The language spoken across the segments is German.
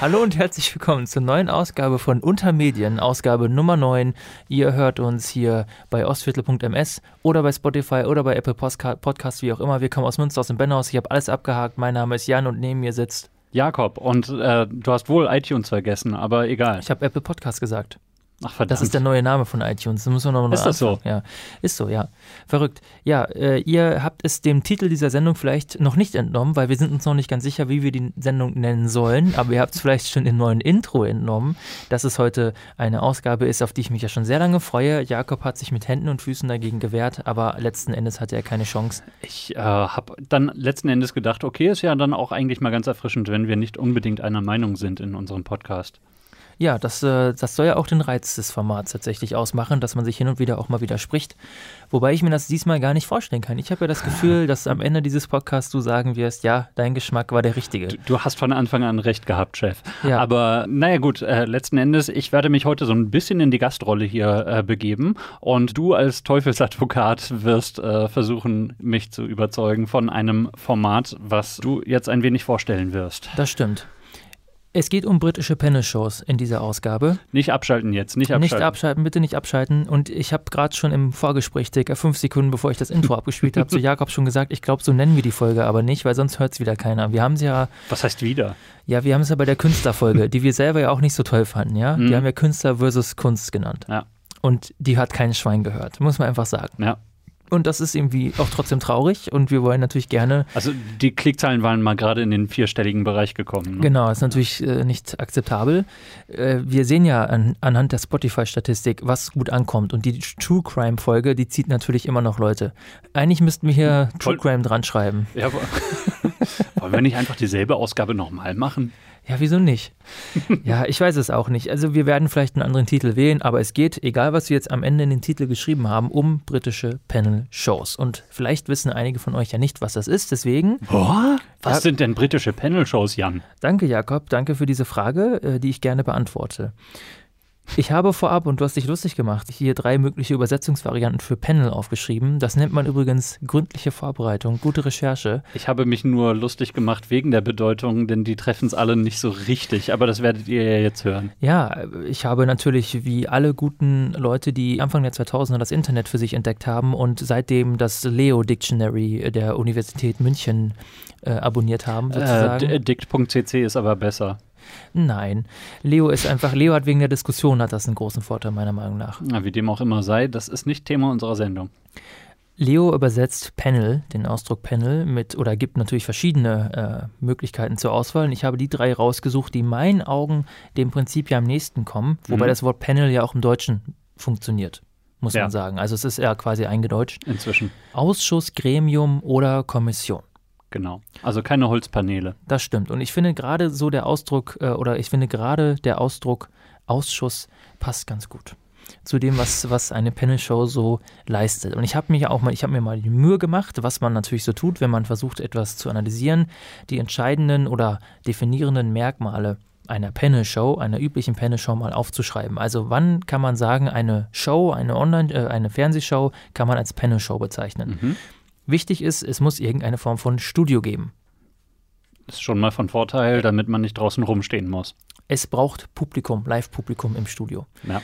Hallo und herzlich willkommen zur neuen Ausgabe von Untermedien, Ausgabe Nummer 9. Ihr hört uns hier bei ostviertel.ms oder bei Spotify oder bei Apple Podcasts, wie auch immer. Wir kommen aus Münster, aus dem Benhaus. Ich habe alles abgehakt. Mein Name ist Jan und neben mir sitzt Jakob. Und äh, du hast wohl iTunes vergessen, aber egal. Ich habe Apple Podcast gesagt. Ach verdammt. Das ist der neue Name von iTunes. Das muss man noch mal Ist das so? Ja, ist so, ja. Verrückt. Ja, äh, ihr habt es dem Titel dieser Sendung vielleicht noch nicht entnommen, weil wir sind uns noch nicht ganz sicher, wie wir die Sendung nennen sollen. Aber ihr habt es vielleicht schon im neuen Intro entnommen, dass es heute eine Ausgabe ist, auf die ich mich ja schon sehr lange freue. Jakob hat sich mit Händen und Füßen dagegen gewehrt, aber letzten Endes hatte er keine Chance. Ich äh, habe dann letzten Endes gedacht, okay, ist ja dann auch eigentlich mal ganz erfrischend, wenn wir nicht unbedingt einer Meinung sind in unserem Podcast. Ja, das, äh, das soll ja auch den Reiz des Formats tatsächlich ausmachen, dass man sich hin und wieder auch mal widerspricht. Wobei ich mir das diesmal gar nicht vorstellen kann. Ich habe ja das Gefühl, dass am Ende dieses Podcasts du sagen wirst, ja, dein Geschmack war der richtige. Du, du hast von Anfang an recht gehabt, Chef. Ja. Aber naja gut, äh, letzten Endes, ich werde mich heute so ein bisschen in die Gastrolle hier äh, begeben und du als Teufelsadvokat wirst äh, versuchen, mich zu überzeugen von einem Format, was du jetzt ein wenig vorstellen wirst. Das stimmt. Es geht um britische Panel-Shows in dieser Ausgabe. Nicht abschalten jetzt, nicht abschalten. Nicht abschalten, bitte nicht abschalten. Und ich habe gerade schon im Vorgespräch, circa fünf Sekunden bevor ich das Intro abgespielt habe, zu Jakob schon gesagt, ich glaube, so nennen wir die Folge aber nicht, weil sonst hört es wieder keiner. Wir haben es ja. Was heißt wieder? Ja, wir haben es ja bei der Künstlerfolge, die wir selber ja auch nicht so toll fanden, ja. Mhm. Die haben ja Künstler versus Kunst genannt. Ja. Und die hat kein Schwein gehört, muss man einfach sagen. Ja. Und das ist irgendwie auch trotzdem traurig und wir wollen natürlich gerne. Also die Klickzahlen waren mal gerade in den vierstelligen Bereich gekommen. Ne? Genau, ist natürlich äh, nicht akzeptabel. Äh, wir sehen ja an, anhand der Spotify-Statistik, was gut ankommt. Und die True Crime-Folge, die zieht natürlich immer noch Leute. Eigentlich müssten wir hier True Crime dran schreiben. Ja, wollen wir nicht einfach dieselbe Ausgabe nochmal machen? Ja, wieso nicht? ja, ich weiß es auch nicht. Also wir werden vielleicht einen anderen Titel wählen, aber es geht, egal was wir jetzt am Ende in den Titel geschrieben haben, um britische Panel-Shows. Und vielleicht wissen einige von euch ja nicht, was das ist, deswegen... Oh, was ja, sind denn britische Panel-Shows, Jan? Danke, Jakob, danke für diese Frage, äh, die ich gerne beantworte. Ich habe vorab, und du hast dich lustig gemacht, hier drei mögliche Übersetzungsvarianten für Panel aufgeschrieben. Das nennt man übrigens gründliche Vorbereitung, gute Recherche. Ich habe mich nur lustig gemacht wegen der Bedeutung, denn die treffen es alle nicht so richtig. Aber das werdet ihr ja jetzt hören. Ja, ich habe natürlich wie alle guten Leute, die Anfang der 2000er das Internet für sich entdeckt haben und seitdem das Leo Dictionary der Universität München äh, abonniert haben, äh, sozusagen. Äh, dict.cc ist aber besser. Nein, Leo ist einfach, Leo hat wegen der Diskussion hat das einen großen Vorteil meiner Meinung nach. Na, wie dem auch immer sei, das ist nicht Thema unserer Sendung. Leo übersetzt Panel, den Ausdruck Panel, mit oder gibt natürlich verschiedene äh, Möglichkeiten zur Auswahl. Und ich habe die drei rausgesucht, die in meinen Augen dem Prinzip ja am nächsten kommen, wobei mhm. das Wort Panel ja auch im Deutschen funktioniert, muss ja. man sagen. Also es ist ja quasi eingedeutscht. Inzwischen. Ausschuss, Gremium oder Kommission. Genau. Also keine Holzpaneele. Das stimmt. Und ich finde gerade so der Ausdruck, äh, oder ich finde gerade der Ausdruck Ausschuss passt ganz gut zu dem, was, was eine Panel-Show so leistet. Und ich habe mir auch mal, ich habe mir mal die Mühe gemacht, was man natürlich so tut, wenn man versucht, etwas zu analysieren, die entscheidenden oder definierenden Merkmale einer Panel-Show, einer üblichen Panel-Show mal aufzuschreiben. Also wann kann man sagen, eine Show, eine Online, äh, eine Fernsehshow kann man als Panel-Show bezeichnen? Mhm. Wichtig ist, es muss irgendeine Form von Studio geben. Ist schon mal von Vorteil, damit man nicht draußen rumstehen muss. Es braucht Publikum, Live-Publikum im Studio. Ja.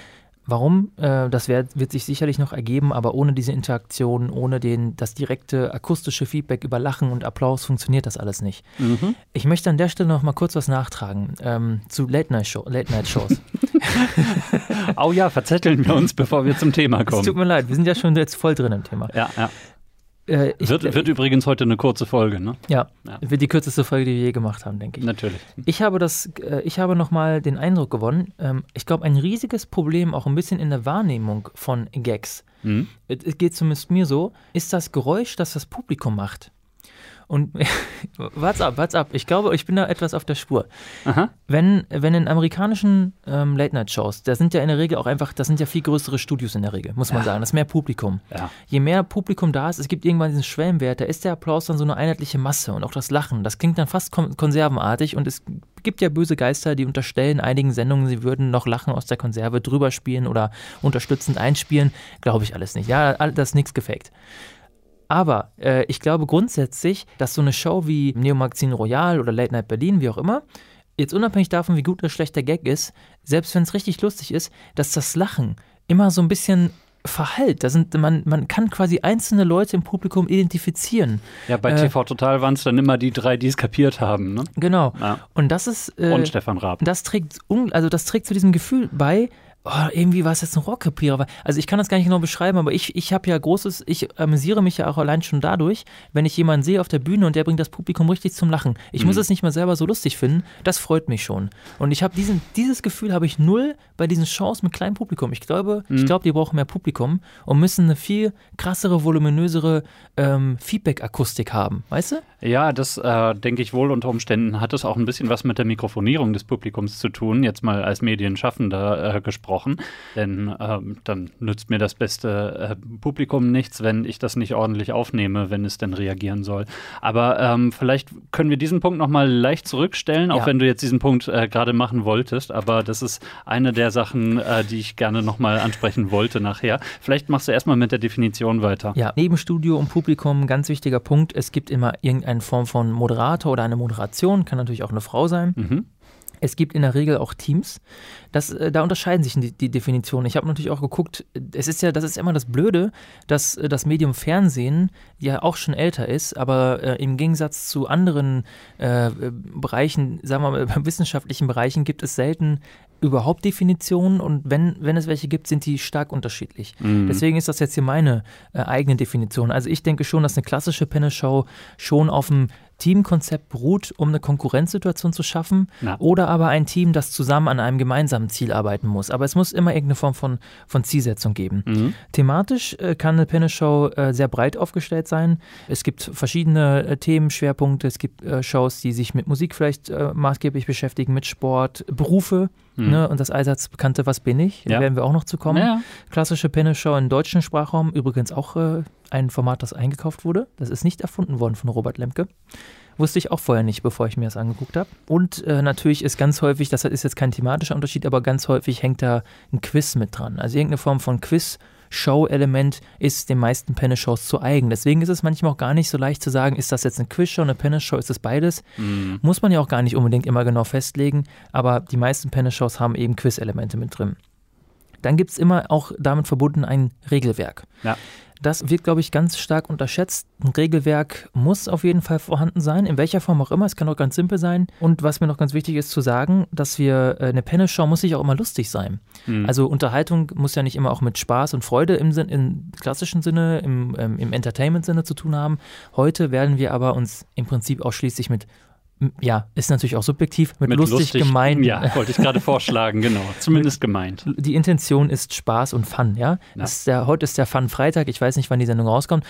Warum? Äh, das wird, wird sich sicherlich noch ergeben, aber ohne diese Interaktion, ohne den, das direkte akustische Feedback über Lachen und Applaus funktioniert das alles nicht. Mhm. Ich möchte an der Stelle noch mal kurz was nachtragen ähm, zu Late-Night-Shows. Late oh ja, verzetteln wir uns, bevor wir zum Thema kommen. Es tut mir leid, wir sind ja schon jetzt voll drin im Thema. Ja, ja. Äh, ich, wird, wird übrigens heute eine kurze Folge, ne? Ja, ja, wird die kürzeste Folge, die wir je gemacht haben, denke ich. Natürlich. Ich habe das, äh, ich habe nochmal den Eindruck gewonnen, ähm, ich glaube, ein riesiges Problem auch ein bisschen in der Wahrnehmung von Gags. Mhm. Es geht zumindest mir so, ist das Geräusch, das das Publikum macht. Und what's up, what's up? Ich glaube, ich bin da etwas auf der Spur. Aha. Wenn, wenn in amerikanischen ähm, Late-Night-Shows, da sind ja in der Regel auch einfach, das sind ja viel größere Studios in der Regel, muss man ja. sagen. Das ist mehr Publikum. Ja. Je mehr Publikum da ist, es gibt irgendwann diesen Schwellenwert, da ist der Applaus dann so eine einheitliche Masse und auch das Lachen. Das klingt dann fast kon konservenartig und es gibt ja böse Geister, die unterstellen einigen Sendungen, sie würden noch Lachen aus der Konserve drüber spielen oder unterstützend einspielen. Glaube ich alles nicht. Ja, das ist nichts gefaked. Aber äh, ich glaube grundsätzlich, dass so eine Show wie Neo Magazin Royal oder Late Night Berlin, wie auch immer, jetzt unabhängig davon, wie gut oder schlecht der Gag ist, selbst wenn es richtig lustig ist, dass das Lachen immer so ein bisschen verhallt. Da sind, man, man kann quasi einzelne Leute im Publikum identifizieren. Ja, bei äh, TV Total waren es dann immer die drei, die es kapiert haben. Ne? Genau. Ja. Und das ist. Äh, Und Stefan Raab. Das trägt, also das trägt zu diesem Gefühl bei, oh, irgendwie war es jetzt ein Rohrkrepierer. Also ich kann das gar nicht genau beschreiben, aber ich, ich habe ja großes, ich amüsiere mich ja auch allein schon dadurch, wenn ich jemanden sehe auf der Bühne und der bringt das Publikum richtig zum Lachen. Ich mhm. muss es nicht mal selber so lustig finden, das freut mich schon. Und ich habe diesen, dieses Gefühl habe ich null bei diesen Shows mit kleinem Publikum. Ich glaube, mhm. ich glaube, die brauchen mehr Publikum und müssen eine viel krassere, voluminösere ähm, Feedback-Akustik haben, weißt du? Ja, das äh, denke ich wohl unter Umständen hat es auch ein bisschen was mit der Mikrofonierung des Publikums zu tun, jetzt mal als Medienschaffender äh, gesprochen gesprochen. Denn ähm, dann nützt mir das beste äh, Publikum nichts, wenn ich das nicht ordentlich aufnehme, wenn es denn reagieren soll. Aber ähm, vielleicht können wir diesen Punkt nochmal leicht zurückstellen, auch ja. wenn du jetzt diesen Punkt äh, gerade machen wolltest. Aber das ist eine der Sachen, äh, die ich gerne nochmal ansprechen wollte nachher. Vielleicht machst du erstmal mit der Definition weiter. Ja, neben Studio und Publikum, ganz wichtiger Punkt. Es gibt immer irgendeine Form von Moderator oder eine Moderation, kann natürlich auch eine Frau sein. Mhm. Es gibt in der Regel auch Teams. Das, äh, da unterscheiden sich die, die Definitionen. Ich habe natürlich auch geguckt, es ist ja, das ist immer das Blöde, dass äh, das Medium Fernsehen ja auch schon älter ist, aber äh, im Gegensatz zu anderen äh, Bereichen, sagen wir mal, wissenschaftlichen Bereichen, gibt es selten überhaupt Definitionen und wenn, wenn es welche gibt, sind die stark unterschiedlich. Mhm. Deswegen ist das jetzt hier meine äh, eigene Definition. Also ich denke schon, dass eine klassische Panel-Show schon auf dem Teamkonzept beruht, um eine Konkurrenzsituation zu schaffen Na. oder aber ein Team, das zusammen an einem gemeinsamen Ziel arbeiten muss. Aber es muss immer irgendeine Form von, von Zielsetzung geben. Mhm. Thematisch äh, kann eine Panel-Show äh, sehr breit aufgestellt sein. Es gibt verschiedene äh, Themenschwerpunkte. Es gibt äh, Shows, die sich mit Musik vielleicht äh, maßgeblich beschäftigen, mit Sport, Berufe. Mhm. Ne, und das allseits bekannte Was bin ich? Da werden wir auch noch zu kommen. Ja. Klassische Panel-Show im deutschen Sprachraum, übrigens auch äh, ein Format, das eingekauft wurde. Das ist nicht erfunden worden von Robert Lemke. Wusste ich auch vorher nicht, bevor ich mir das angeguckt habe. Und äh, natürlich ist ganz häufig, das ist jetzt kein thematischer Unterschied, aber ganz häufig hängt da ein Quiz mit dran. Also irgendeine Form von Quiz. Show-Element ist den meisten Panel-Shows zu eigen. Deswegen ist es manchmal auch gar nicht so leicht zu sagen, ist das jetzt eine Quiz-Show, eine Panel-Show, ist das beides? Mhm. Muss man ja auch gar nicht unbedingt immer genau festlegen, aber die meisten Panel-Shows haben eben Quiz-Elemente mit drin. Dann gibt es immer auch damit verbunden ein Regelwerk. Ja. Das wird, glaube ich, ganz stark unterschätzt. Ein Regelwerk muss auf jeden Fall vorhanden sein, in welcher Form auch immer. Es kann auch ganz simpel sein. Und was mir noch ganz wichtig ist zu sagen, dass wir äh, eine Panel-Show muss sich auch immer lustig sein. Mhm. Also Unterhaltung muss ja nicht immer auch mit Spaß und Freude im, Sinn, im klassischen Sinne, im, ähm, im Entertainment-Sinne zu tun haben. Heute werden wir aber uns im Prinzip ausschließlich mit ja, ist natürlich auch subjektiv, mit, mit lustig, lustig gemeint. Ja, wollte ich gerade vorschlagen, genau. Zumindest gemeint. Die Intention ist Spaß und Fun, ja. ja. Ist der, heute ist der Fun-Freitag, ich weiß nicht, wann die Sendung rauskommt.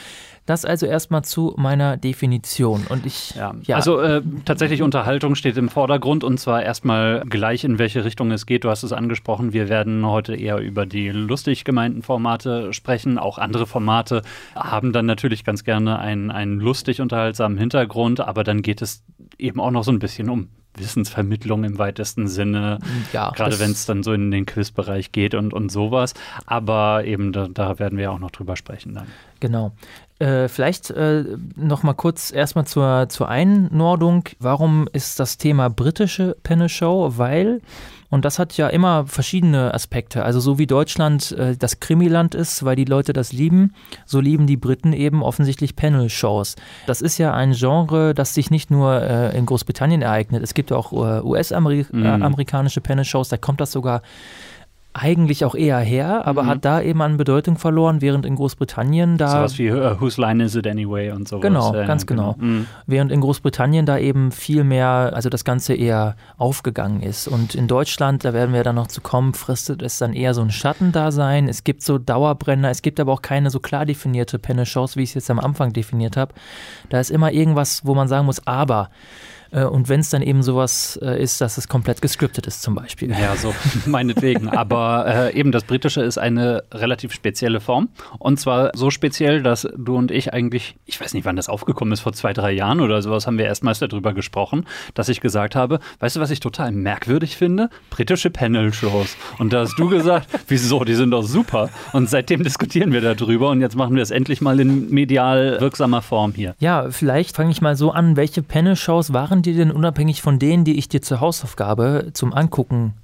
Das also erstmal zu meiner Definition. Und ich. Ja, ja. also äh, tatsächlich Unterhaltung steht im Vordergrund und zwar erstmal gleich, in welche Richtung es geht. Du hast es angesprochen, wir werden heute eher über die lustig gemeinten Formate sprechen. Auch andere Formate haben dann natürlich ganz gerne einen, einen lustig unterhaltsamen Hintergrund, aber dann geht es eben auch noch so ein bisschen um Wissensvermittlung im weitesten Sinne, ja, gerade wenn es dann so in den Quizbereich geht und, und sowas. Aber eben da, da werden wir auch noch drüber sprechen dann. Genau. Äh, vielleicht äh, noch mal kurz erstmal zur, zur Einordnung. Warum ist das Thema britische Panel Show? Weil und das hat ja immer verschiedene Aspekte. Also so wie Deutschland äh, das Krimiland ist, weil die Leute das lieben, so lieben die Briten eben offensichtlich Panel-Shows. Das ist ja ein Genre, das sich nicht nur äh, in Großbritannien ereignet. Es gibt auch äh, US-amerikanische mhm. Panel-Shows, da kommt das sogar eigentlich auch eher her, aber mhm. hat da eben an Bedeutung verloren, während in Großbritannien da. Sowas wie uh, Whose Line Is It Anyway und sowas. Genau, äh, ganz genau. genau. Mhm. Während in Großbritannien da eben viel mehr, also das Ganze eher aufgegangen ist. Und in Deutschland, da werden wir dann noch zu kommen, fristet es dann eher so ein Schattendasein. Es gibt so Dauerbrenner, es gibt aber auch keine so klar definierte Penne-Shows, wie ich es jetzt am Anfang definiert habe. Da ist immer irgendwas, wo man sagen muss, aber. Äh, und wenn es dann eben sowas äh, ist, dass es komplett gescriptet ist, zum Beispiel. Ja, so meinetwegen. Aber äh, eben das Britische ist eine relativ spezielle Form. Und zwar so speziell, dass du und ich eigentlich, ich weiß nicht, wann das aufgekommen ist, vor zwei, drei Jahren oder sowas, haben wir erstmals darüber gesprochen, dass ich gesagt habe, weißt du, was ich total merkwürdig finde? Britische Panel-Shows. Und da hast du gesagt, wieso, die sind doch super. Und seitdem diskutieren wir darüber und jetzt machen wir es endlich mal in medial wirksamer Form hier. Ja, vielleicht fange ich mal so an, welche Panel-Shows waren waren die denn unabhängig von denen, die ich dir zur Hausaufgabe zum Angucken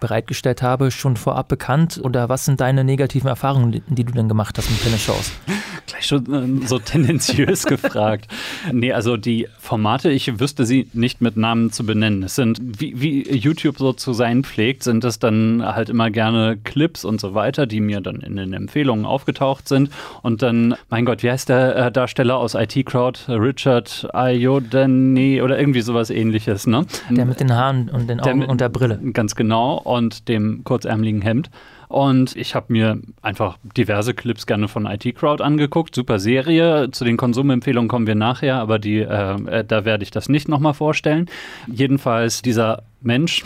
bereitgestellt habe, schon vorab bekannt? Oder was sind deine negativen Erfahrungen, die du denn gemacht hast mit Tennis-Shows? Gleich schon äh, so tendenziös gefragt. Nee, also die Formate, ich wüsste sie nicht mit Namen zu benennen. Es sind, wie, wie YouTube so zu sein pflegt, sind es dann halt immer gerne Clips und so weiter, die mir dann in den Empfehlungen aufgetaucht sind. Und dann, mein Gott, wie heißt der äh, Darsteller aus IT Crowd? Richard Ayodane oder irgendwie sowas ähnliches, ne? Der mit den Haaren und den Augen mit, und der Brille. Ganz genau und dem kurzärmeligen Hemd. Und ich habe mir einfach diverse Clips gerne von IT Crowd angeguckt. Super Serie. Zu den Konsumempfehlungen kommen wir nachher, aber die, äh, äh da werde ich das nicht nochmal vorstellen. Jedenfalls dieser Mensch,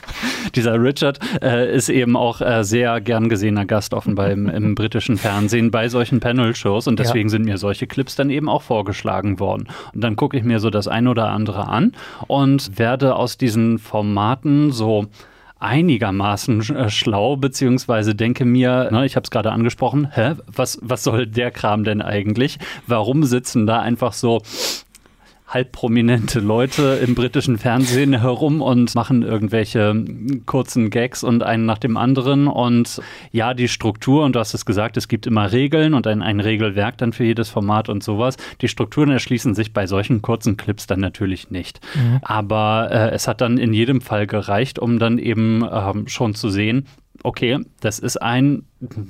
dieser Richard äh, ist eben auch äh, sehr gern gesehener Gast offenbar im, im britischen Fernsehen bei solchen Panel-Shows und deswegen ja. sind mir solche Clips dann eben auch vorgeschlagen worden. Und dann gucke ich mir so das ein oder andere an und werde aus diesen Formaten so einigermaßen äh, schlau, beziehungsweise denke mir, ne, ich habe es gerade angesprochen, hä, was, was soll der Kram denn eigentlich? Warum sitzen da einfach so halbprominente Leute im britischen Fernsehen herum und machen irgendwelche kurzen Gags und einen nach dem anderen. Und ja, die Struktur, und du hast es gesagt, es gibt immer Regeln und ein, ein Regelwerk dann für jedes Format und sowas. Die Strukturen erschließen sich bei solchen kurzen Clips dann natürlich nicht. Mhm. Aber äh, es hat dann in jedem Fall gereicht, um dann eben ähm, schon zu sehen, okay, das ist ein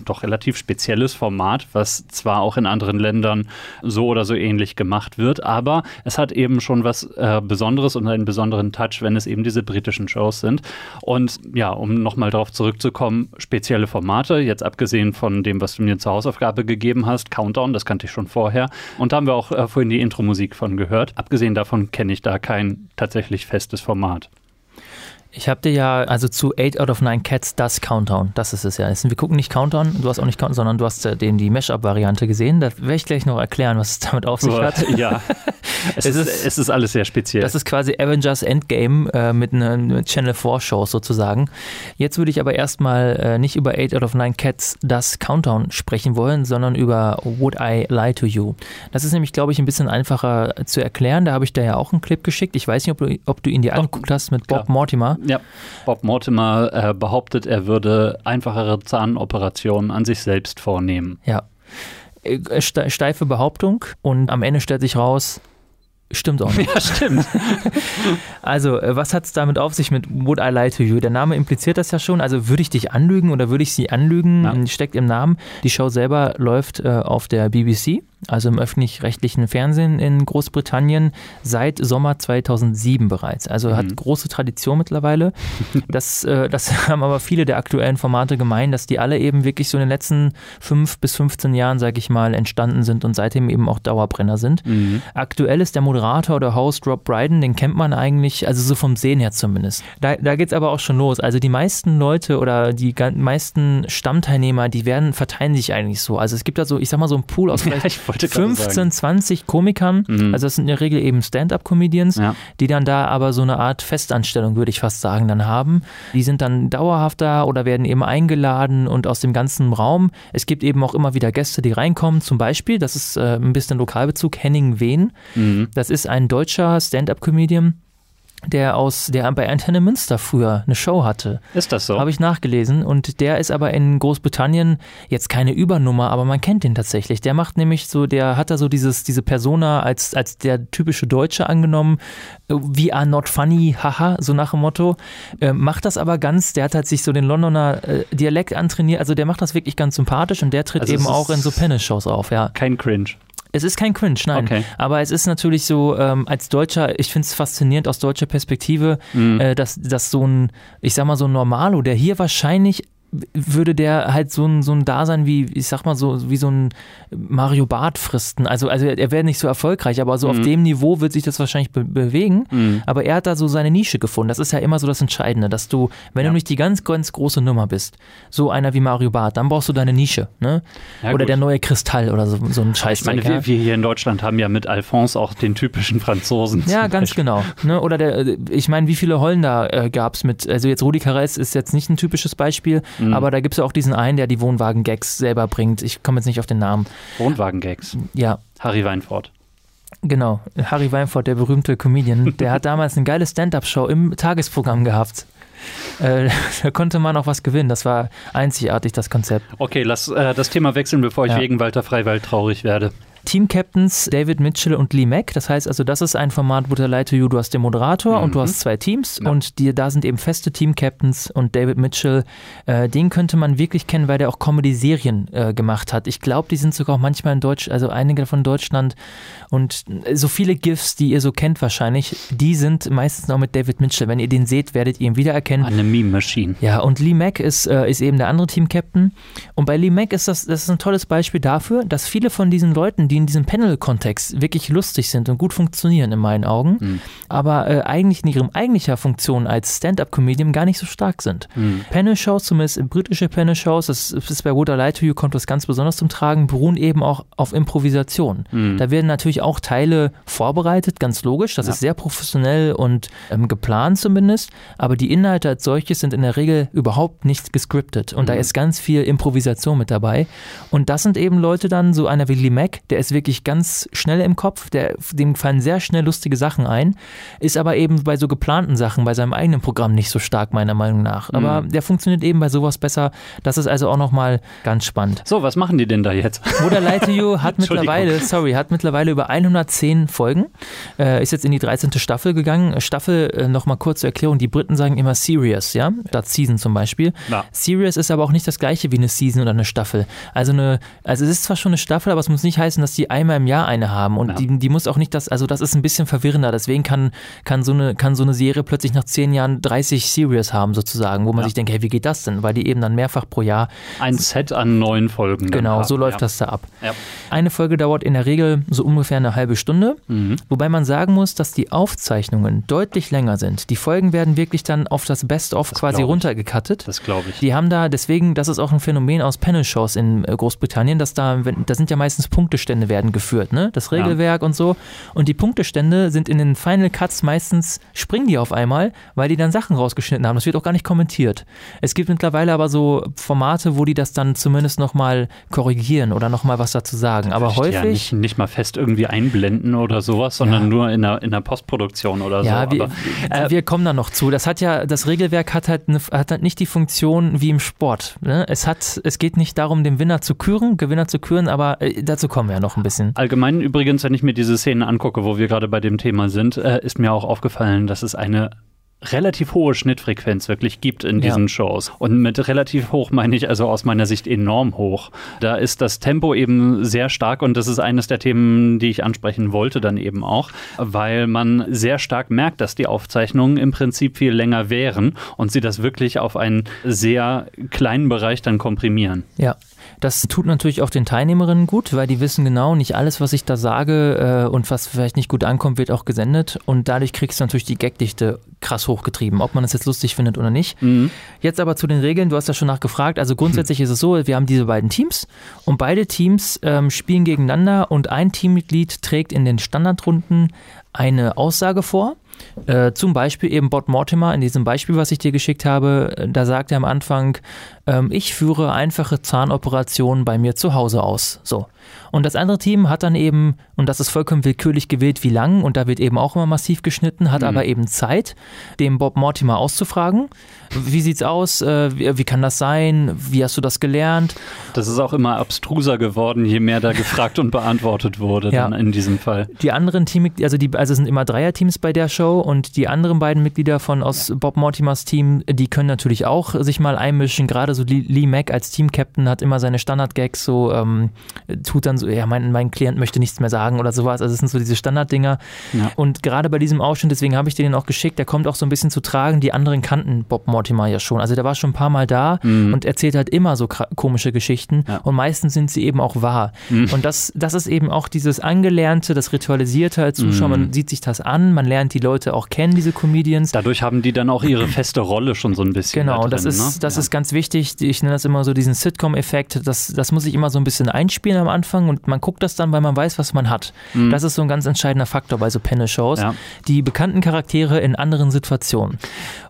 doch relativ spezielles Format, was zwar auch in anderen Ländern so oder so ähnlich gemacht wird, aber es hat eben schon was äh, Besonderes und einen besonderen Touch, wenn es eben diese britischen Shows sind. Und ja, um nochmal darauf zurückzukommen, spezielle Formate, jetzt abgesehen von dem, was du mir zur Hausaufgabe gegeben hast, Countdown, das kannte ich schon vorher. Und da haben wir auch äh, vorhin die Intro-Musik von gehört. Abgesehen davon kenne ich da kein tatsächlich festes Format. Ich habe dir ja, also zu 8 out of 9 Cats, das Countdown, das ist es ja. Wir gucken nicht Countdown, du hast auch nicht Countdown, sondern du hast äh, den, die Mesh-Up-Variante gesehen. Da werde ich gleich noch erklären, was es damit auf sich hat. Ja, es, es, ist, es ist alles sehr speziell. Das ist quasi Avengers Endgame äh, mit einer Channel 4-Show sozusagen. Jetzt würde ich aber erstmal äh, nicht über 8 out of 9 Cats, das Countdown sprechen wollen, sondern über Would I Lie to You. Das ist nämlich, glaube ich, ein bisschen einfacher zu erklären. Da habe ich da ja auch einen Clip geschickt. Ich weiß nicht, ob du, ob du ihn dir angeguckt hast mit Bob Klar. Mortimer. Ja, Bob Mortimer äh, behauptet, er würde einfachere Zahnoperationen an sich selbst vornehmen. Ja. Äh, steife Behauptung und am Ende stellt sich raus, Stimmt auch nicht. Ja, stimmt. also, äh, was hat es damit auf sich mit Would I Lie to You? Der Name impliziert das ja schon. Also, würde ich dich anlügen oder würde ich sie anlügen? Ja. Steckt im Namen. Die Show selber läuft äh, auf der BBC also im öffentlich-rechtlichen Fernsehen in Großbritannien seit Sommer 2007 bereits. Also mhm. hat große Tradition mittlerweile. Das, äh, das haben aber viele der aktuellen Formate gemein, dass die alle eben wirklich so in den letzten fünf bis 15 Jahren, sage ich mal, entstanden sind und seitdem eben auch Dauerbrenner sind. Mhm. Aktuell ist der Moderator oder Host Rob Brydon, den kennt man eigentlich, also so vom Sehen her zumindest. Da, da geht es aber auch schon los. Also die meisten Leute oder die meisten Stammteilnehmer, die werden, verteilen sich eigentlich so. Also es gibt da so, ich sag mal so einen Pool aus vielleicht ja, wollte 15, 20 Komikern, mhm. also das sind in der Regel eben Stand-up-Comedians, ja. die dann da aber so eine Art Festanstellung, würde ich fast sagen, dann haben. Die sind dann dauerhaft da oder werden eben eingeladen und aus dem ganzen Raum. Es gibt eben auch immer wieder Gäste, die reinkommen. Zum Beispiel, das ist äh, ein bisschen Lokalbezug, Henning Wehn. Mhm. Das ist ein deutscher Stand-up-Comedian der aus, der bei Antenne Münster früher eine Show hatte. Ist das so? Habe ich nachgelesen. Und der ist aber in Großbritannien jetzt keine Übernummer, aber man kennt den tatsächlich. Der macht nämlich so, der hat da so dieses, diese Persona als, als der typische Deutsche angenommen. We are not funny, haha, so nach dem Motto. Äh, macht das aber ganz, der hat halt sich so den Londoner äh, Dialekt antrainiert. Also der macht das wirklich ganz sympathisch und der tritt also eben auch in so Pennis-Shows auf, ja. Kein Cringe. Es ist kein Cringe, nein. Okay. Aber es ist natürlich so, ähm, als Deutscher, ich finde es faszinierend aus deutscher Perspektive, mhm. äh, dass, dass so ein, ich sag mal, so ein Normalo, der hier wahrscheinlich würde der halt so ein, so ein Dasein wie, ich sag mal so, wie so ein Mario Bart fristen. Also, also er wäre nicht so erfolgreich, aber so mhm. auf dem Niveau wird sich das wahrscheinlich be bewegen. Mhm. Aber er hat da so seine Nische gefunden. Das ist ja immer so das Entscheidende, dass du, wenn ja. du nicht die ganz, ganz große Nummer bist, so einer wie Mario Bart, dann brauchst du deine Nische. Ne? Ja, oder gut. der neue Kristall oder so, so ein Scheiß. Ich meine, wir, wir, hier in Deutschland haben ja mit Alphonse auch den typischen Franzosen. Ja, ganz Beispiel. genau. Ne? Oder der, ich meine, wie viele Holländer äh, gab es mit, also jetzt Rudi Caress ist jetzt nicht ein typisches Beispiel, Mhm. Aber da gibt es ja auch diesen einen, der die Wohnwagen-Gags selber bringt. Ich komme jetzt nicht auf den Namen. Wohnwagen-Gags? Ja. Harry Weinfurt. Genau, Harry Weinfurt, der berühmte Comedian, der hat damals eine geile Stand-up-Show im Tagesprogramm gehabt. Äh, da konnte man auch was gewinnen. Das war einzigartig, das Konzept. Okay, lass äh, das Thema wechseln, bevor ich ja. wegen Walter Freiwald traurig werde. Team-Captains David Mitchell und Lee Mack. Das heißt also, das ist ein Format, wo der Leiter You, du hast den Moderator mhm. und du hast zwei Teams ja. und die, da sind eben feste Team-Captains und David Mitchell, äh, den könnte man wirklich kennen, weil der auch Comedy-Serien äh, gemacht hat. Ich glaube, die sind sogar auch manchmal in Deutsch, also einige von Deutschland und so viele GIFs, die ihr so kennt wahrscheinlich, die sind meistens auch mit David Mitchell. Wenn ihr den seht, werdet ihr ihn wiedererkennen. Eine Meme-Machine. Ja, und Lee Mack ist, äh, ist eben der andere Team-Captain. Und bei Lee Mack ist das, das ist ein tolles Beispiel dafür, dass viele von diesen Leuten, die in diesem Panel-Kontext wirklich lustig sind und gut funktionieren in meinen Augen, mhm. aber äh, eigentlich in ihrem eigentlicher Funktion als Stand-Up-Comedian gar nicht so stark sind. Mhm. Panel-Shows, zumindest britische Panel-Shows, das ist bei What I Lie to You kommt das ganz besonders zum Tragen, beruhen eben auch auf Improvisation. Mhm. Da werden natürlich auch Teile vorbereitet, ganz logisch. Das ja. ist sehr professionell und ähm, geplant zumindest. Aber die Inhalte als solches sind in der Regel überhaupt nicht gescriptet. Und mhm. da ist ganz viel Improvisation mit dabei. Und das sind eben Leute dann, so einer wie Lee Mack, der ist wirklich ganz schnell im Kopf, der, dem fallen sehr schnell lustige Sachen ein, ist aber eben bei so geplanten Sachen, bei seinem eigenen Programm nicht so stark, meiner Meinung nach. Aber mhm. der funktioniert eben bei sowas besser. Das ist also auch nochmal ganz spannend. So, was machen die denn da jetzt? Oder Light to You hat mittlerweile, sorry, hat mittlerweile über 110 Folgen, äh, ist jetzt in die 13. Staffel gegangen. Staffel, äh, nochmal kurz zur Erklärung, die Briten sagen immer Serious, ja, statt Season zum Beispiel. Ja. Serious ist aber auch nicht das gleiche wie eine Season oder eine Staffel. Also eine, also es ist zwar schon eine Staffel, aber es muss nicht heißen, dass die einmal im Jahr eine haben und ja. die, die muss auch nicht das, also das ist ein bisschen verwirrender. Deswegen kann, kann, so eine, kann so eine Serie plötzlich nach 10 Jahren 30 Serious haben sozusagen, wo man ja. sich denkt, hey, wie geht das denn? Weil die eben dann mehrfach pro Jahr ein Set an neuen Folgen. Genau, so läuft das da ab. Eine Folge dauert in der Regel so ungefähr eine halbe Stunde, mhm. wobei man sagen muss, dass die Aufzeichnungen deutlich länger sind. Die Folgen werden wirklich dann auf das Best-of quasi runtergekattet. Das glaube ich. Die haben da, deswegen, das ist auch ein Phänomen aus Panel-Shows in äh, Großbritannien, dass da, da sind ja meistens Punktestände werden geführt, ne? Das Regelwerk ja. und so. Und die Punktestände sind in den Final Cuts meistens, springen die auf einmal, weil die dann Sachen rausgeschnitten haben. Das wird auch gar nicht kommentiert. Es gibt mittlerweile aber so Formate, wo die das dann zumindest nochmal korrigieren oder nochmal was dazu sagen. aber häufig. Ja nicht, nicht mal fest irgendwie einblenden oder sowas, sondern ja. nur in der, in der Postproduktion oder ja, so. Wir, Aber, äh, wir kommen da noch zu. Das hat ja, das Regelwerk hat halt, eine, hat halt nicht die Funktion wie im Sport. Ne? Es hat, es geht nicht darum, den Winner zu küren, Gewinner zu küren, aber äh, dazu kommen wir ja noch ein bisschen. Allgemein übrigens, wenn ich mir diese Szenen angucke, wo wir gerade bei dem Thema sind, äh, ist mir auch aufgefallen, dass es eine relativ hohe Schnittfrequenz wirklich gibt in diesen ja. Shows. Und mit relativ hoch meine ich also aus meiner Sicht enorm hoch. Da ist das Tempo eben sehr stark und das ist eines der Themen, die ich ansprechen wollte dann eben auch, weil man sehr stark merkt, dass die Aufzeichnungen im Prinzip viel länger wären und sie das wirklich auf einen sehr kleinen Bereich dann komprimieren. Ja, das tut natürlich auch den Teilnehmerinnen gut, weil die wissen genau, nicht alles, was ich da sage äh, und was vielleicht nicht gut ankommt, wird auch gesendet. Und dadurch kriegst du natürlich die Gagdichte krass hochgetrieben, ob man es jetzt lustig findet oder nicht. Mhm. Jetzt aber zu den Regeln, du hast ja schon nachgefragt. Also grundsätzlich mhm. ist es so, wir haben diese beiden Teams und beide Teams ähm, spielen gegeneinander und ein Teammitglied trägt in den Standardrunden eine Aussage vor äh, zum Beispiel eben Bob Mortimer in diesem Beispiel, was ich dir geschickt habe, äh, da sagt er am Anfang, ähm, ich führe einfache Zahnoperationen bei mir zu Hause aus. So. Und das andere Team hat dann eben, und das ist vollkommen willkürlich gewählt, wie lang, und da wird eben auch immer massiv geschnitten, hat mhm. aber eben Zeit, dem Bob Mortimer auszufragen. Wie sieht's aus? Äh, wie, wie, kann das sein? Wie hast du das gelernt? Das ist auch immer abstruser geworden, je mehr da gefragt und beantwortet wurde ja. dann in diesem Fall. Die anderen Teammitglieder, also die, also es sind immer Dreierteams bei der Show und die anderen beiden Mitglieder von aus Bob Mortimers Team, die können natürlich auch sich mal einmischen. Gerade so Lee Mack als Team-Captain hat immer seine Standard-Gags so, ähm, tut dann so, ja, mein, mein Klient möchte nichts mehr sagen oder sowas. Also es sind so diese Standarddinger. Ja. Und gerade bei diesem Ausschnitt, deswegen habe ich den auch geschickt, der kommt auch so ein bisschen zu tragen. Die anderen kannten Bob Mortimer ja schon. Also der war schon ein paar Mal da mhm. und erzählt halt immer so komische Geschichten ja. und meistens sind sie eben auch wahr. Mhm. Und das, das ist eben auch dieses Angelernte, das Ritualisierte als Zuschauer. Mhm. Man sieht sich das an, man lernt die Leute auch kennen, diese Comedians. Dadurch haben die dann auch ihre feste Rolle schon so ein bisschen. Genau, da das, ist, ne? das ja. ist ganz wichtig. Ich nenne das immer so diesen Sitcom-Effekt. Das, das muss ich immer so ein bisschen einspielen am Anfang und man guckt das dann, weil man weiß, was man hat. Mhm. Das ist so ein ganz entscheidender Faktor bei so Panel-Shows. Ja. Die bekannten Charaktere in anderen Situationen.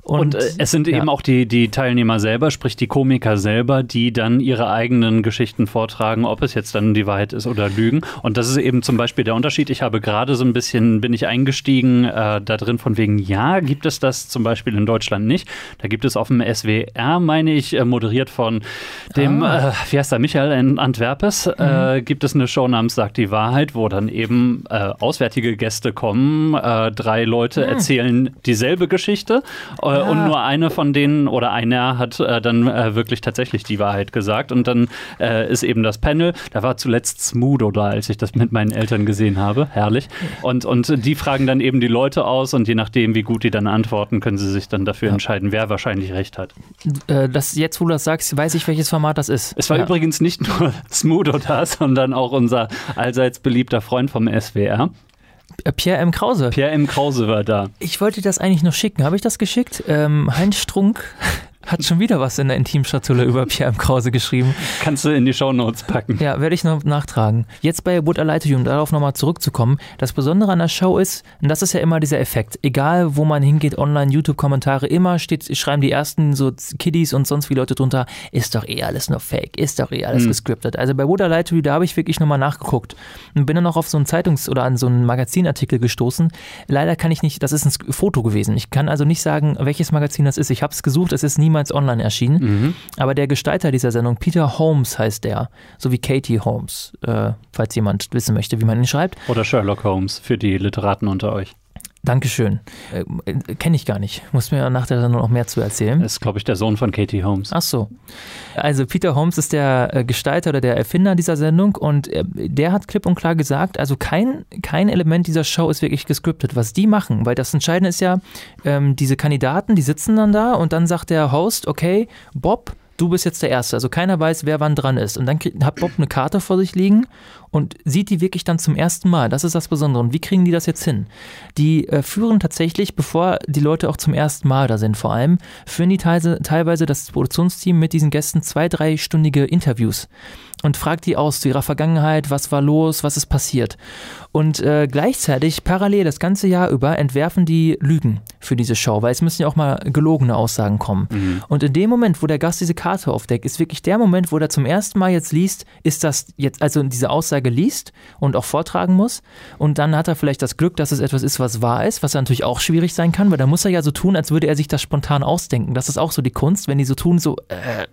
Und, und äh, es sind ja. eben auch die, die Teilnehmer selber, sprich die Komiker selber, die dann ihre eigenen Geschichten vortragen, ob es jetzt dann die Wahrheit ist oder Lügen. Und das ist eben zum Beispiel der Unterschied. Ich habe gerade so ein bisschen, bin ich eingestiegen äh, da drin von wegen, ja, gibt es das zum Beispiel in Deutschland nicht. Da gibt es auf dem SWR, meine ich, äh, moderiert von dem, ah. äh, wie heißt der, Michael in Antwerpes, äh, mhm. gibt es eine Show namens Sagt die Wahrheit, wo dann eben äh, auswärtige Gäste kommen, äh, drei Leute mhm. erzählen dieselbe Geschichte ja. und nur eine von denen oder einer hat dann wirklich tatsächlich die Wahrheit gesagt und dann ist eben das Panel, da war zuletzt Smudo da, als ich das mit meinen Eltern gesehen habe, herrlich und, und die fragen dann eben die Leute aus und je nachdem, wie gut die dann antworten, können sie sich dann dafür ja. entscheiden, wer wahrscheinlich recht hat. das, jetzt, wo du das sagst, weiß ich, welches Format das ist. Es war ja. übrigens nicht nur Smudo da, sondern auch unser allseits beliebter Freund vom SWR. Äh, Pierre M. Krause. Pierre M. Krause war da. Ich wollte das eigentlich noch schicken. Habe ich das geschickt? Ähm, Heinz Strunk hat schon wieder was in der Intimschatulle über Pierre M. Krause geschrieben. Kannst du in die Shownotes packen. Ja, werde ich noch nachtragen. Jetzt bei Wood I um darauf nochmal zurückzukommen. Das Besondere an der Show ist, und das ist ja immer dieser Effekt, egal wo man hingeht, online, YouTube-Kommentare, immer steht, schreiben die ersten so Kiddies und sonst wie Leute drunter, ist doch eh alles nur Fake, ist doch eh alles hm. gescriptet. Also bei Wood I da habe ich wirklich nochmal nachgeguckt und bin dann auch auf so einen Zeitungs- oder an so einen Magazinartikel gestoßen. Leider kann ich nicht, das ist ein Foto gewesen. Ich kann also nicht sagen, welches Magazin das ist. Ich habe es gesucht, es ist niemals online erschienen. Mhm. Aber der Gestalter dieser Sendung, Peter Holmes heißt der, so wie Katie Holmes, äh, falls jemand wissen möchte, wie man ihn schreibt. Oder Sherlock Holmes für die Literaten unter euch. Dankeschön. Äh, Kenne ich gar nicht. Muss mir nach der Sendung noch mehr zu erzählen. Das ist, glaube ich, der Sohn von Katie Holmes. Ach so. Also Peter Holmes ist der äh, Gestalter oder der Erfinder dieser Sendung und äh, der hat klipp und klar gesagt, also kein, kein Element dieser Show ist wirklich gescriptet, was die machen, weil das Entscheidende ist ja, ähm, diese Kandidaten, die sitzen dann da und dann sagt der Host, okay, Bob, du bist jetzt der Erste. Also keiner weiß, wer wann dran ist. Und dann hat Bob eine Karte vor sich liegen und sieht die wirklich dann zum ersten Mal. Das ist das Besondere. Und wie kriegen die das jetzt hin? Die äh, führen tatsächlich, bevor die Leute auch zum ersten Mal da sind, vor allem, führen die teilweise, teilweise das Produktionsteam mit diesen Gästen zwei, dreistündige Interviews und fragt die aus zu ihrer Vergangenheit, was war los, was ist passiert. Und äh, gleichzeitig, parallel das ganze Jahr über, entwerfen die Lügen für diese Show, weil es müssen ja auch mal gelogene Aussagen kommen. Mhm. Und in dem Moment, wo der Gast diese Karte aufdeckt, ist wirklich der Moment, wo er zum ersten Mal jetzt liest, ist das jetzt, also diese Aussage liest und auch vortragen muss. Und dann hat er vielleicht das Glück, dass es etwas ist, was wahr ist, was natürlich auch schwierig sein kann, weil da muss er ja so tun, als würde er sich das spontan ausdenken. Das ist auch so die Kunst, wenn die so tun, so, äh,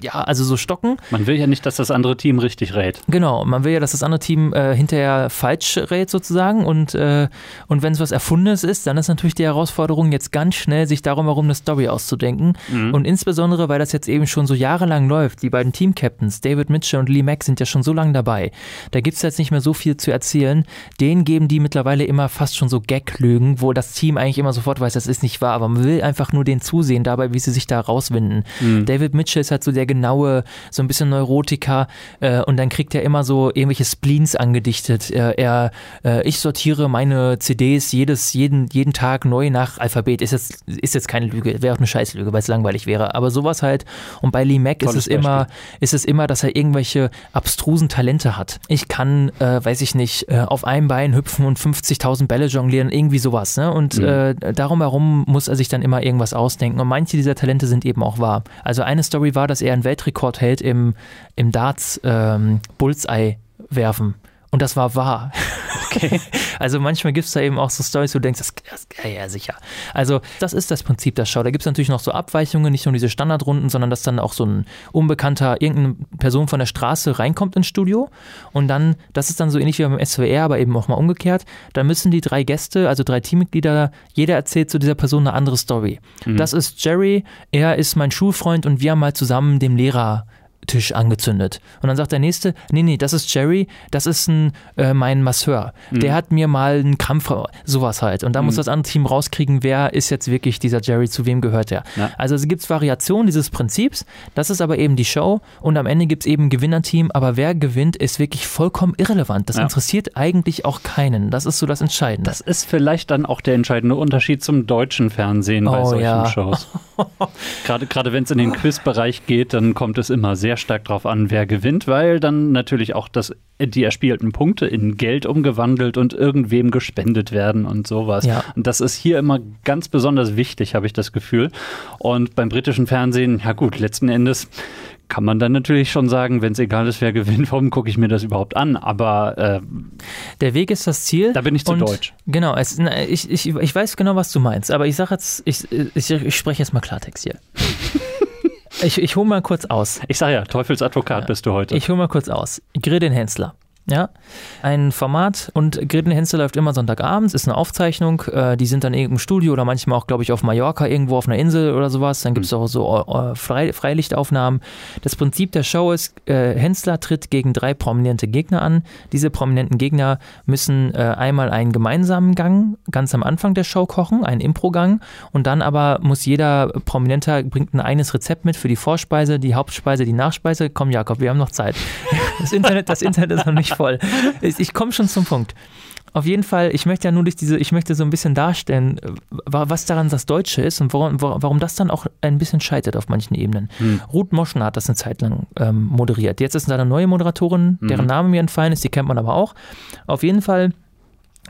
ja, also so stocken. Man will ja nicht, dass das andere andere Team richtig rät. Genau, man will ja, dass das andere Team äh, hinterher falsch rät sozusagen und, äh, und wenn es was Erfundenes ist, dann ist natürlich die Herausforderung jetzt ganz schnell, sich darum herum eine Story auszudenken mhm. und insbesondere, weil das jetzt eben schon so jahrelang läuft, die beiden Team-Captains, David Mitchell und Lee Mack sind ja schon so lange dabei, da gibt es jetzt nicht mehr so viel zu erzählen, denen geben die mittlerweile immer fast schon so Gag-Lügen, wo das Team eigentlich immer sofort weiß, das ist nicht wahr, aber man will einfach nur denen zusehen dabei, wie sie sich da rauswinden. Mhm. David Mitchell ist halt so der genaue, so ein bisschen Neurotiker, äh, und dann kriegt er immer so irgendwelche Spleens angedichtet. Er, er äh, ich sortiere meine CDs jedes, jeden, jeden Tag neu nach Alphabet. Ist jetzt, ist jetzt keine Lüge, wäre auch eine Scheißlüge, weil es langweilig wäre. Aber sowas halt. Und bei Lee Mack ist es immer, ist es immer, dass er irgendwelche abstrusen Talente hat. Ich kann, äh, weiß ich nicht, äh, auf einem Bein hüpfen und 50.000 Bälle jonglieren, irgendwie sowas. Ne? Und mhm. äh, darum herum muss er sich dann immer irgendwas ausdenken. Und manche dieser Talente sind eben auch wahr. Also eine Story war, dass er einen Weltrekord hält im, im Darts ähm, Bullseye werfen. Und das war wahr. Okay. Also manchmal gibt es da eben auch so Stories, wo du denkst, das, das ja, ja sicher. Also das ist das Prinzip der Show. Da gibt es natürlich noch so Abweichungen, nicht nur diese Standardrunden, sondern dass dann auch so ein unbekannter, irgendeine Person von der Straße reinkommt ins Studio und dann, das ist dann so ähnlich wie beim SWR, aber eben auch mal umgekehrt, da müssen die drei Gäste, also drei Teammitglieder, jeder erzählt zu dieser Person eine andere Story. Mhm. Das ist Jerry, er ist mein Schulfreund und wir haben mal zusammen dem Lehrer Tisch angezündet. Und dann sagt der Nächste, nee, nee, das ist Jerry, das ist ein, äh, mein Masseur. Mhm. Der hat mir mal einen Krampf, sowas halt. Und da mhm. muss das andere Team rauskriegen, wer ist jetzt wirklich dieser Jerry, zu wem gehört er. Ja. Also es gibt Variationen dieses Prinzips, das ist aber eben die Show und am Ende gibt es eben ein Gewinnerteam, aber wer gewinnt, ist wirklich vollkommen irrelevant. Das ja. interessiert eigentlich auch keinen. Das ist so das Entscheidende. Das ist vielleicht dann auch der entscheidende Unterschied zum deutschen Fernsehen bei oh, solchen ja. Shows. gerade gerade wenn es in den Quizbereich geht, dann kommt es immer sehr sehr stark darauf an, wer gewinnt, weil dann natürlich auch das, die erspielten Punkte in Geld umgewandelt und irgendwem gespendet werden und sowas. Ja. Und das ist hier immer ganz besonders wichtig, habe ich das Gefühl. Und beim britischen Fernsehen, ja gut, letzten Endes kann man dann natürlich schon sagen, wenn es egal ist, wer gewinnt, warum gucke ich mir das überhaupt an? Aber äh, der Weg ist das Ziel. Da bin ich zu deutsch. Genau, es, ich, ich, ich weiß genau, was du meinst, aber ich sage jetzt, ich, ich, ich spreche jetzt mal Klartext hier. ich, ich hole mal kurz aus. Ich sage ja, Teufelsadvokat ja, bist du heute. Ich hole mal kurz aus. Gredin Hensler. Ja, ein Format und Grillenhänse läuft immer Sonntagabends, ist eine Aufzeichnung. Äh, die sind dann irgendeinem Studio oder manchmal auch, glaube ich, auf Mallorca irgendwo auf einer Insel oder sowas. Dann gibt es mhm. auch so äh, Frei Freilichtaufnahmen. Das Prinzip der Show ist, äh, Hensler tritt gegen drei prominente Gegner an. Diese prominenten Gegner müssen äh, einmal einen gemeinsamen Gang ganz am Anfang der Show kochen, einen Impro-Gang. Und dann aber muss jeder Prominenter bringt ein eines Rezept mit für die Vorspeise, die Hauptspeise, die Nachspeise. Komm, Jakob, wir haben noch Zeit. Das Internet, das Internet ist noch nicht voll. Ich, komme schon zum Punkt. Auf jeden Fall, ich möchte ja nur durch diese, ich möchte so ein bisschen darstellen, was daran das Deutsche ist und warum, warum das dann auch ein bisschen scheitert auf manchen Ebenen. Hm. Ruth Moschner hat das eine Zeit lang ähm, moderiert. Jetzt ist da eine neue Moderatorin, deren hm. Name mir entfallen ist, die kennt man aber auch. Auf jeden Fall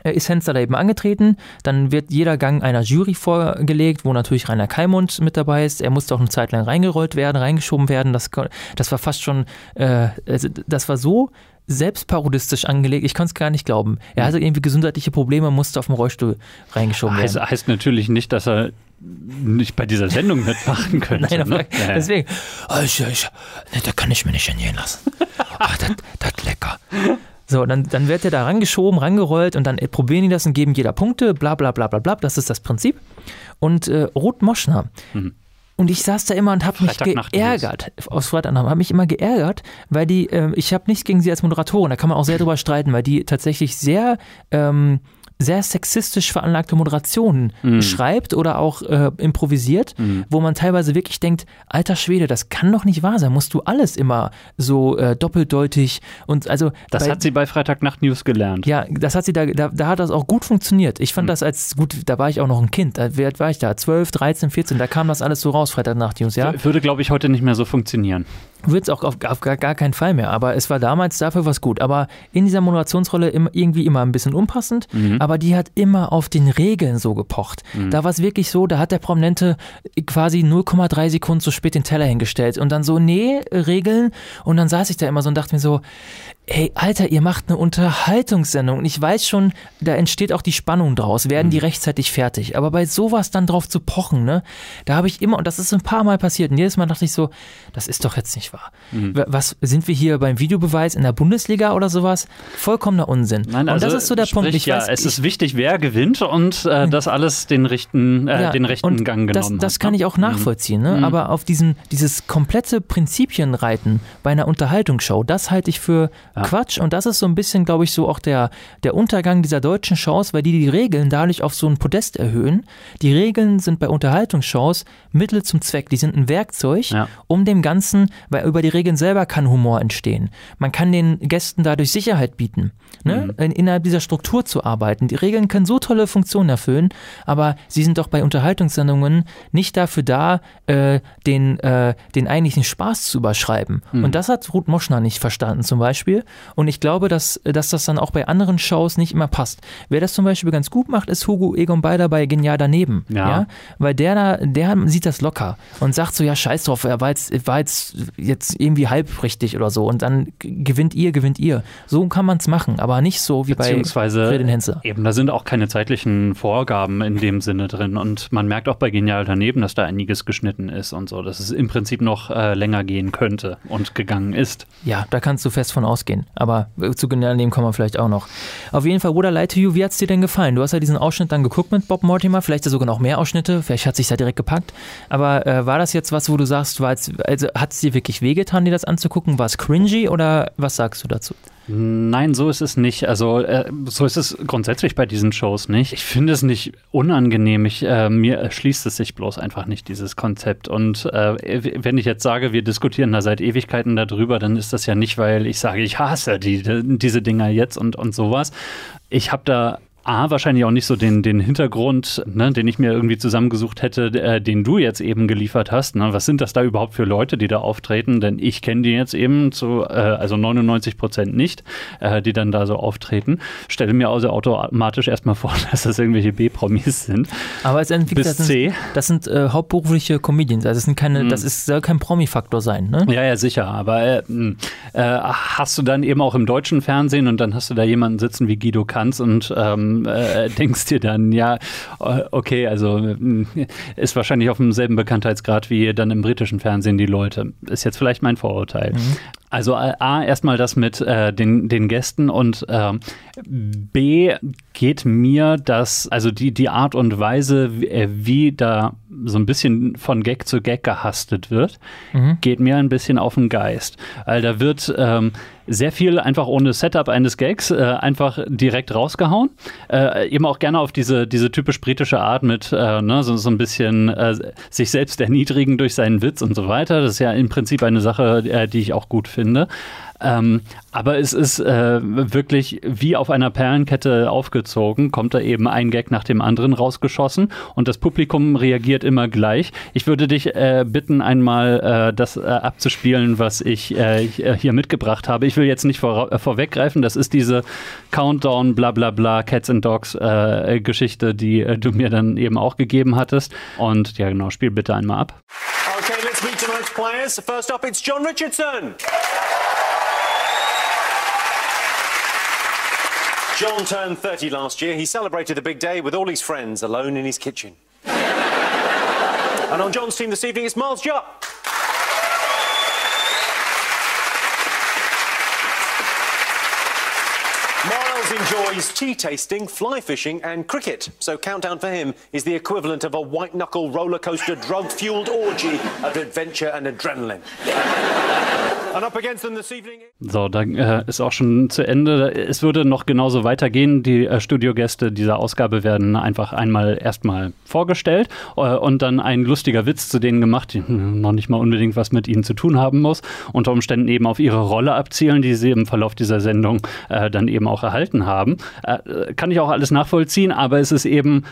äh, ist Hensler da eben angetreten. Dann wird jeder Gang einer Jury vorgelegt, wo natürlich Rainer Keimund mit dabei ist. Er musste auch eine Zeit lang reingerollt werden, reingeschoben werden. Das, das war fast schon, äh, also das war so selbstparodistisch angelegt. Ich konnte es gar nicht glauben. Er hatte irgendwie gesundheitliche Probleme, musste auf dem Rollstuhl reingeschoben werden. Heißt, heißt natürlich nicht, dass er nicht bei dieser Sendung mitmachen könnte. Nein, ne? deswegen, oh, ich, ich, da kann ich mir nicht hingehen lassen. Ach, das, das lecker. So, dann, dann wird er da rangeschoben, rangerollt und dann probieren die das und geben jeder Punkte, bla bla bla bla bla. Das ist das Prinzip. Und äh, Ruth Moschner, mhm. Und ich saß da immer und habe mich geärgert. Aus Freitagnacht habe mich immer geärgert, weil die, äh, ich habe nichts gegen sie als Moderatorin, da kann man auch sehr drüber streiten, weil die tatsächlich sehr ähm, sehr sexistisch veranlagte Moderationen mm. schreibt oder auch äh, improvisiert, mm. wo man teilweise wirklich denkt, alter Schwede, das kann doch nicht wahr sein, musst du alles immer so äh, doppeldeutig und also Das bei, hat sie bei Freitagnacht News gelernt. Ja, das hat sie da, da, da hat das auch gut funktioniert. Ich fand mm. das als gut, da war ich auch noch ein Kind, wie alt war ich da? 12, 13, 14, da kam das alles so raus, Freitagnacht News, ja? Würde, glaube ich, heute nicht mehr so funktionieren wird es auch auf, auf gar, gar, keinen Fall mehr. Aber es war damals dafür was gut. Aber in dieser Moderationsrolle im, irgendwie immer ein bisschen unpassend. Mhm. Aber die hat immer auf den Regeln so gepocht. Mhm. Da war es wirklich so, da hat der Prominente quasi 0,3 Sekunden zu spät den Teller hingestellt. Und dann so, nee, Regeln. Und dann saß ich da immer so und dachte mir so, ey, Alter, ihr macht eine Unterhaltungssendung. Und ich weiß schon, da entsteht auch die Spannung draus. Werden mhm. die rechtzeitig fertig? Aber bei sowas dann drauf zu pochen, ne, da habe ich immer, und das ist ein paar Mal passiert. Und jedes Mal dachte ich so, das ist doch jetzt nicht wahr. Mhm. Was sind wir hier beim Videobeweis in der Bundesliga oder sowas? Vollkommener Unsinn. Nein, also, und das ist so der sprich, Punkt. Ich ja, weiß, es ist wichtig, wer gewinnt und äh, das alles den rechten, äh, ja, den rechten Gang genommen das, das kann ne? ich auch nachvollziehen. Ne? Mhm. Aber auf diesen, dieses komplette Prinzipienreiten bei einer Unterhaltungsshow, das halte ich für ja. Quatsch. Und das ist so ein bisschen, glaube ich, so auch der, der Untergang dieser deutschen Shows, weil die die Regeln dadurch auf so ein Podest erhöhen. Die Regeln sind bei Unterhaltungsshows Mittel zum Zweck. Die sind ein Werkzeug, ja. um dem Ganzen, weil über die Regeln selber kann Humor entstehen. Man kann den Gästen dadurch Sicherheit bieten, ne? Mhm. In, innerhalb dieser Struktur zu arbeiten. Die Regeln können so tolle Funktionen erfüllen, aber sie sind doch bei Unterhaltungssendungen nicht dafür da, äh, den, äh, den eigentlichen Spaß zu überschreiben. Mhm. Und das hat Ruth Moschner nicht verstanden zum Beispiel. Und ich glaube, dass, dass das dann auch bei anderen Shows nicht immer passt. Wer das zum Beispiel ganz gut macht, ist Hugo Egon Beider bei Genial daneben. Ja. ja. Weil der da, der sieht das locker und sagt so, ja, scheiß drauf, er war jetzt, war jetzt, jetzt irgendwie halbrichtig oder so. Und dann gewinnt ihr, gewinnt ihr. So kann man es machen, aber nicht so wie bei Fredin Henze. Eben, da sind auch keine zeitlichen Vorgaben in dem Sinne drin. Und man merkt auch bei Genial daneben, dass da einiges geschnitten ist und so, dass es im Prinzip noch äh, länger gehen könnte und gegangen ist. Ja, da kannst du fest von ausgehen gehen. Aber zu genau dem kommen wir vielleicht auch noch. Auf jeden Fall, What I Lie to You, wie hat es dir denn gefallen? Du hast ja diesen Ausschnitt dann geguckt mit Bob Mortimer, vielleicht sogar noch mehr Ausschnitte, vielleicht hat sich da direkt gepackt. Aber äh, war das jetzt was, wo du sagst, also hat es dir wirklich wehgetan, dir das anzugucken? War es cringy oder was sagst du dazu? Nein, so ist es nicht. Also äh, so ist es grundsätzlich bei diesen Shows nicht. Ich finde es nicht unangenehm. Ich, äh, mir erschließt es sich bloß einfach nicht, dieses Konzept. Und äh, wenn ich jetzt sage, wir diskutieren da seit Ewigkeiten darüber, dann ist das ja nicht, weil ich sage, ich hasse die, diese Dinger jetzt und, und sowas. Ich habe da A, wahrscheinlich auch nicht so den, den Hintergrund, ne, den ich mir irgendwie zusammengesucht hätte, äh, den du jetzt eben geliefert hast. Ne? Was sind das da überhaupt für Leute, die da auftreten? Denn ich kenne die jetzt eben zu, äh, also 99 Prozent nicht, äh, die dann da so auftreten. Stelle mir also automatisch erstmal vor, dass das irgendwelche B-Promis sind. Aber es Bis das C. Sind, das sind äh, hauptberufliche Comedians, also das sind keine, mhm. das ist, soll kein Promi-Faktor sein, ne? Ja, ja, sicher. Aber äh, hm, äh, hast du dann eben auch im deutschen Fernsehen und dann hast du da jemanden sitzen wie Guido Kanz und ähm, äh, denkst dir dann, ja, äh, okay, also hm, ist wahrscheinlich auf demselben Bekanntheitsgrad wie dann im britischen Fernsehen die Leute. Ist jetzt vielleicht mein Vorurteil. Mhm. Also äh, A, erstmal das mit äh, den, den Gästen und äh, B, geht mir das, also die, die Art und Weise, wie, äh, wie da so ein bisschen von Gag zu Gag gehastet wird, mhm. geht mir ein bisschen auf den Geist. Weil da wird ähm, sehr viel einfach ohne Setup eines Gags äh, einfach direkt rausgehauen. Äh, eben auch gerne auf diese, diese typisch britische Art mit äh, ne, so, so ein bisschen äh, sich selbst erniedrigen durch seinen Witz und so weiter. Das ist ja im Prinzip eine Sache, äh, die ich auch gut finde. Ähm, aber es ist äh, wirklich wie auf einer Perlenkette aufgezogen, kommt da eben ein Gag nach dem anderen rausgeschossen und das Publikum reagiert immer gleich. Ich würde dich äh, bitten, einmal äh, das äh, abzuspielen, was ich äh, hier mitgebracht habe. Ich will jetzt nicht vor, äh, vorweggreifen, das ist diese Countdown, bla bla bla, Cats and Dogs Geschichte, die du mir dann eben auch gegeben hattest. Und ja, genau, spiel bitte einmal ab. Players. First up, it's John Richardson. John turned 30 last year. He celebrated the big day with all his friends alone in his kitchen. and on John's team this evening, it's Miles Jupp. Miles enjoys tea tasting, fly fishing, and cricket. So, Countdown for him is the equivalent of a white knuckle roller coaster drug fueled orgy of adventure and adrenaline. So, da äh, ist auch schon zu Ende. Es würde noch genauso weitergehen. Die äh, Studiogäste dieser Ausgabe werden einfach einmal erstmal vorgestellt äh, und dann ein lustiger Witz zu denen gemacht, die noch nicht mal unbedingt was mit ihnen zu tun haben muss. Unter Umständen eben auf ihre Rolle abzielen, die sie im Verlauf dieser Sendung äh, dann eben auch erhalten haben. Äh, kann ich auch alles nachvollziehen, aber es ist eben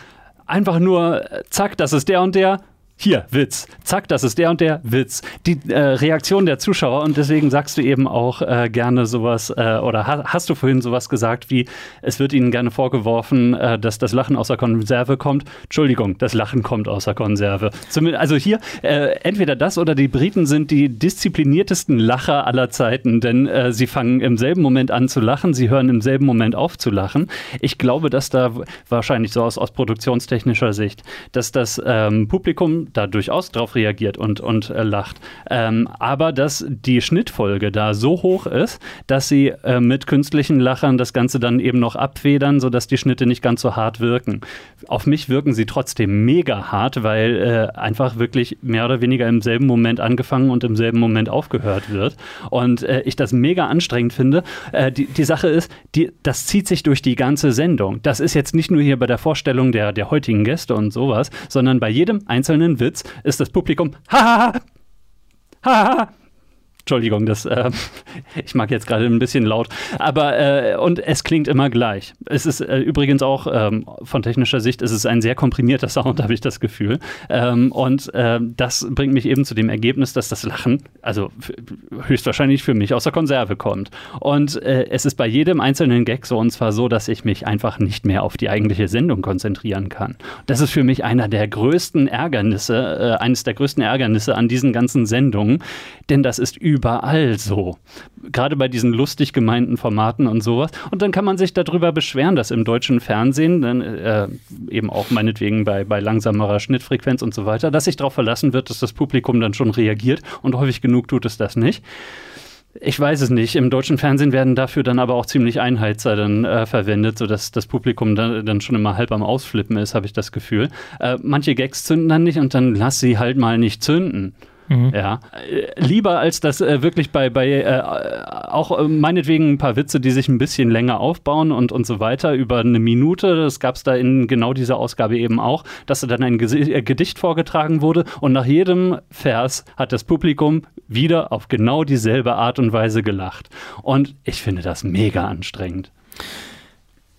einfach nur, äh, zack, das ist der und der, hier, Witz. Zack, das ist der und der Witz. Die äh, Reaktion der Zuschauer und deswegen sagst du eben auch äh, gerne sowas äh, oder ha hast du vorhin sowas gesagt wie, es wird ihnen gerne vorgeworfen, äh, dass das Lachen aus der Konserve kommt. Entschuldigung, das Lachen kommt aus der Konserve. Zumindest, also hier, äh, entweder das oder die Briten sind die diszipliniertesten Lacher aller Zeiten, denn äh, sie fangen im selben Moment an zu lachen, sie hören im selben Moment auf zu lachen. Ich glaube, dass da wahrscheinlich so aus, aus produktionstechnischer Sicht, dass das ähm, Publikum da durchaus drauf reagiert und, und äh, lacht. Ähm, aber dass die Schnittfolge da so hoch ist, dass sie äh, mit künstlichen Lachern das Ganze dann eben noch abfedern, sodass die Schnitte nicht ganz so hart wirken. Auf mich wirken sie trotzdem mega hart, weil äh, einfach wirklich mehr oder weniger im selben Moment angefangen und im selben Moment aufgehört wird. Und äh, ich das mega anstrengend finde. Äh, die, die Sache ist, die, das zieht sich durch die ganze Sendung. Das ist jetzt nicht nur hier bei der Vorstellung der, der heutigen Gäste und sowas, sondern bei jedem einzelnen Witz ist das Publikum, hahaha, hahaha, Entschuldigung, das, äh, ich mag jetzt gerade ein bisschen laut, aber äh, und es klingt immer gleich. Es ist äh, übrigens auch ähm, von technischer Sicht, es ist ein sehr komprimierter Sound, habe ich das Gefühl. Ähm, und äh, das bringt mich eben zu dem Ergebnis, dass das Lachen, also höchstwahrscheinlich für mich aus der Konserve kommt. Und äh, es ist bei jedem einzelnen Gag so und zwar so, dass ich mich einfach nicht mehr auf die eigentliche Sendung konzentrieren kann. Das ist für mich einer der größten Ärgernisse, äh, eines der größten Ärgernisse an diesen ganzen Sendungen, denn das ist überall so. Gerade bei diesen lustig gemeinten Formaten und sowas. Und dann kann man sich darüber beschweren, dass im deutschen Fernsehen, dann, äh, eben auch meinetwegen bei, bei langsamerer Schnittfrequenz und so weiter, dass sich darauf verlassen wird, dass das Publikum dann schon reagiert und häufig genug tut es das nicht. Ich weiß es nicht. Im deutschen Fernsehen werden dafür dann aber auch ziemlich Einheizer dann äh, verwendet, sodass das Publikum dann, dann, schon immer halb am Ausflippen ist, habe ich das Gefühl. Äh, manche Gags zünden dann nicht und dann lass sie halt mal nicht zünden. Mhm. Ja, äh, lieber als das äh, wirklich bei, bei äh, auch äh, meinetwegen ein paar Witze, die sich ein bisschen länger aufbauen und, und so weiter, über eine Minute. Das gab es da in genau dieser Ausgabe eben auch, dass dann ein äh, Gedicht vorgetragen wurde und nach jedem Vers hat das Publikum wieder auf genau dieselbe Art und Weise gelacht. Und ich finde das mega anstrengend.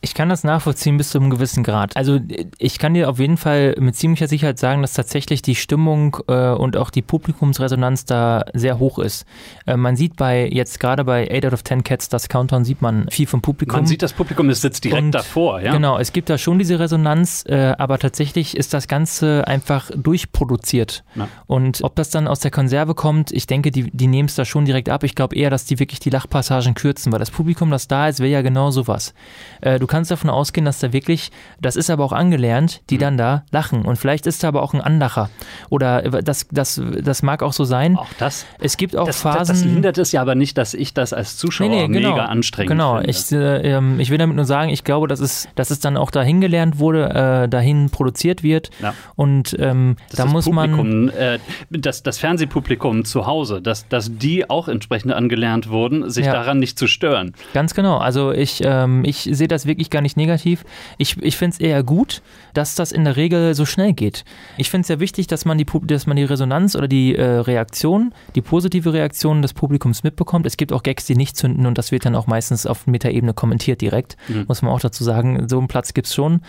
Ich kann das nachvollziehen bis zu einem gewissen Grad. Also ich kann dir auf jeden Fall mit ziemlicher Sicherheit sagen, dass tatsächlich die Stimmung äh, und auch die Publikumsresonanz da sehr hoch ist. Äh, man sieht bei jetzt gerade bei 8 out of 10 Cats, das Countdown, sieht man viel vom Publikum. Man sieht das Publikum, es sitzt direkt und, davor, ja. Genau, es gibt da schon diese Resonanz, äh, aber tatsächlich ist das Ganze einfach durchproduziert. Na. Und ob das dann aus der Konserve kommt, ich denke, die, die nehmen es da schon direkt ab. Ich glaube eher, dass die wirklich die Lachpassagen kürzen, weil das Publikum, das da ist, will ja genau sowas. Äh, du kannst davon ausgehen, dass da wirklich, das ist aber auch angelernt, die mhm. dann da lachen. Und vielleicht ist da aber auch ein Anlacher. Oder das, das, das mag auch so sein. Auch das. Es gibt auch das, Phasen. Das hindert es ja aber nicht, dass ich das als Zuschauer nee, nee, genau, mega anstrengend genau. finde. Genau. Ich, äh, ich will damit nur sagen, ich glaube, dass es, dass es dann auch dahin gelernt wurde, äh, dahin produziert wird. Ja. Und ähm, da muss Publikum, man. Äh, das, das Fernsehpublikum zu Hause, dass, dass die auch entsprechend angelernt wurden, sich ja. daran nicht zu stören. Ganz genau. Also ich, ähm, ich sehe das wirklich gar nicht negativ. Ich, ich finde es eher gut, dass das in der Regel so schnell geht. Ich finde es sehr wichtig, dass man die, dass man die Resonanz oder die äh, Reaktion, die positive Reaktion des Publikums mitbekommt. Es gibt auch Gags, die nicht zünden und das wird dann auch meistens auf Metaebene kommentiert direkt. Mhm. Muss man auch dazu sagen, so einen Platz gibt es schon.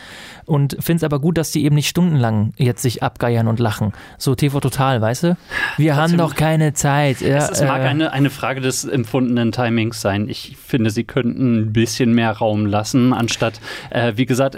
Und finde es aber gut, dass die eben nicht stundenlang jetzt sich abgeiern und lachen. So TV Total, weißt du? Wir Trotzdem, haben doch keine Zeit. Ja, es, mag äh, eine, eine Frage des empfundenen Timings sein. Ich finde, sie könnten ein bisschen mehr Raum lassen, anstatt, äh, wie gesagt,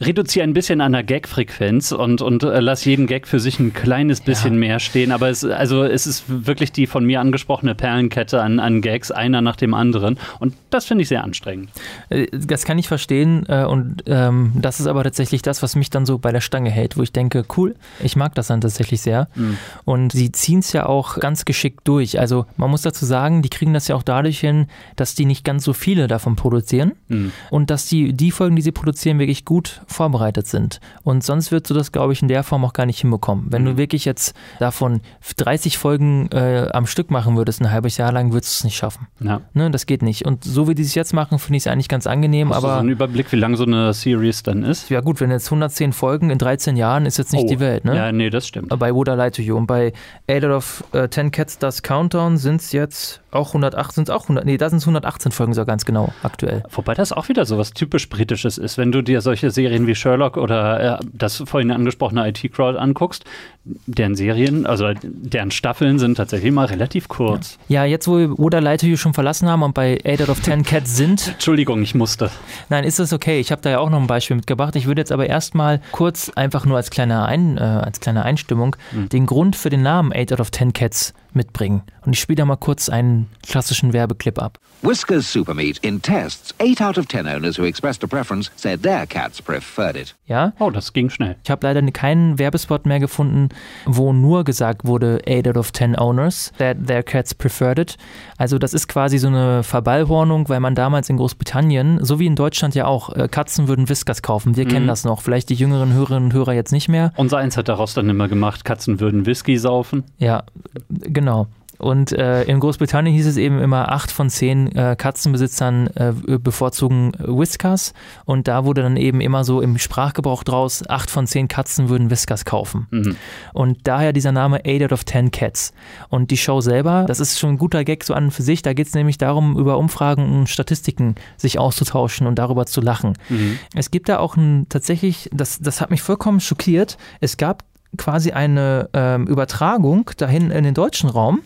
reduziere ein bisschen an der Gag-Frequenz und, und äh, lass jeden Gag für sich ein kleines bisschen ja. mehr stehen. Aber es, also es ist wirklich die von mir angesprochene Perlenkette an, an Gags, einer nach dem anderen. Und das finde ich sehr anstrengend. Äh, das kann ich verstehen. Äh, und ähm, das ist aber tatsächlich das, was mich dann so bei der Stange hält, wo ich denke, cool, ich mag das dann tatsächlich sehr. Mhm. Und sie ziehen es ja auch ganz geschickt durch. Also man muss dazu sagen, die kriegen das ja auch dadurch hin, dass die nicht ganz so viele davon produzieren. Mhm. Und dass die, die Folgen, die sie produzieren, wirklich gut gut vorbereitet sind. Und sonst würdest du das, glaube ich, in der Form auch gar nicht hinbekommen. Wenn mhm. du wirklich jetzt davon 30 Folgen äh, am Stück machen würdest, ein halbes Jahr lang, würdest du es nicht schaffen. Ja. Ne, das geht nicht. Und so wie die es jetzt machen, finde ich es eigentlich ganz angenehm. Hast aber du so einen Überblick, wie lang so eine Series dann ist? Ja gut, wenn jetzt 110 Folgen in 13 Jahren ist jetzt nicht oh. die Welt. Ne? Ja, nee, das stimmt. Bei Would I Lie to You und bei Eight Out of uh, 10 Cats Does Countdown sind es jetzt auch 108, sind es auch 100, nee, da sind es 118 Folgen so ganz genau aktuell. Wobei das auch wieder so was typisch Britisches ist, wenn du dir solche Serien wie Sherlock oder äh, das vorhin angesprochene IT-Crowd anguckst, deren Serien, also deren Staffeln sind tatsächlich mal relativ kurz. Ja, jetzt wo wir Oda Light You schon verlassen haben und bei 8 out of 10 Cats sind. Entschuldigung, ich musste. Nein, ist das okay. Ich habe da ja auch noch ein Beispiel mitgebracht. Ich würde jetzt aber erstmal kurz einfach nur als kleine, ein, äh, als kleine Einstimmung mhm. den Grund für den Namen 8 out of 10 Cats mitbringen. Und ich spiele da mal kurz einen klassischen Werbeclip ab. Whiskers Supermeat in tests, 8 out of 10 owners who expressed a preference said their cats preferred it. Ja? Oh, das ging schnell. Ich habe leider keinen Werbespot mehr gefunden, wo nur gesagt wurde, 8 out of 10 owners that their cats preferred it. Also das ist quasi so eine Verballhornung, weil man damals in Großbritannien, so wie in Deutschland ja auch, äh, Katzen würden Whiskers kaufen. Wir mhm. kennen das noch. Vielleicht die jüngeren Hörerinnen und Hörer jetzt nicht mehr. Unser eins hat daraus dann immer gemacht, Katzen würden Whisky saufen. Ja, genau. Und äh, in Großbritannien hieß es eben immer, acht von zehn äh, Katzenbesitzern äh, bevorzugen Whiskers. Und da wurde dann eben immer so im Sprachgebrauch draus, acht von zehn Katzen würden Whiskers kaufen. Mhm. Und daher dieser Name 8 out of 10 Cats. Und die Show selber, das ist schon ein guter Gag so an und für sich. Da geht es nämlich darum, über Umfragen und Statistiken sich auszutauschen und darüber zu lachen. Mhm. Es gibt da auch ein, tatsächlich, das, das hat mich vollkommen schockiert, es gab quasi eine ähm, Übertragung dahin in den deutschen Raum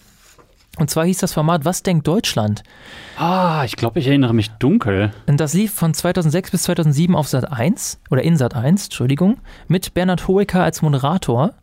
und zwar hieß das Format Was denkt Deutschland? Ah, ich glaube, ich erinnere mich dunkel. Und das lief von 2006 bis 2007 auf Sat 1 oder in Sat 1, Entschuldigung, mit Bernhard Hoeker als Moderator.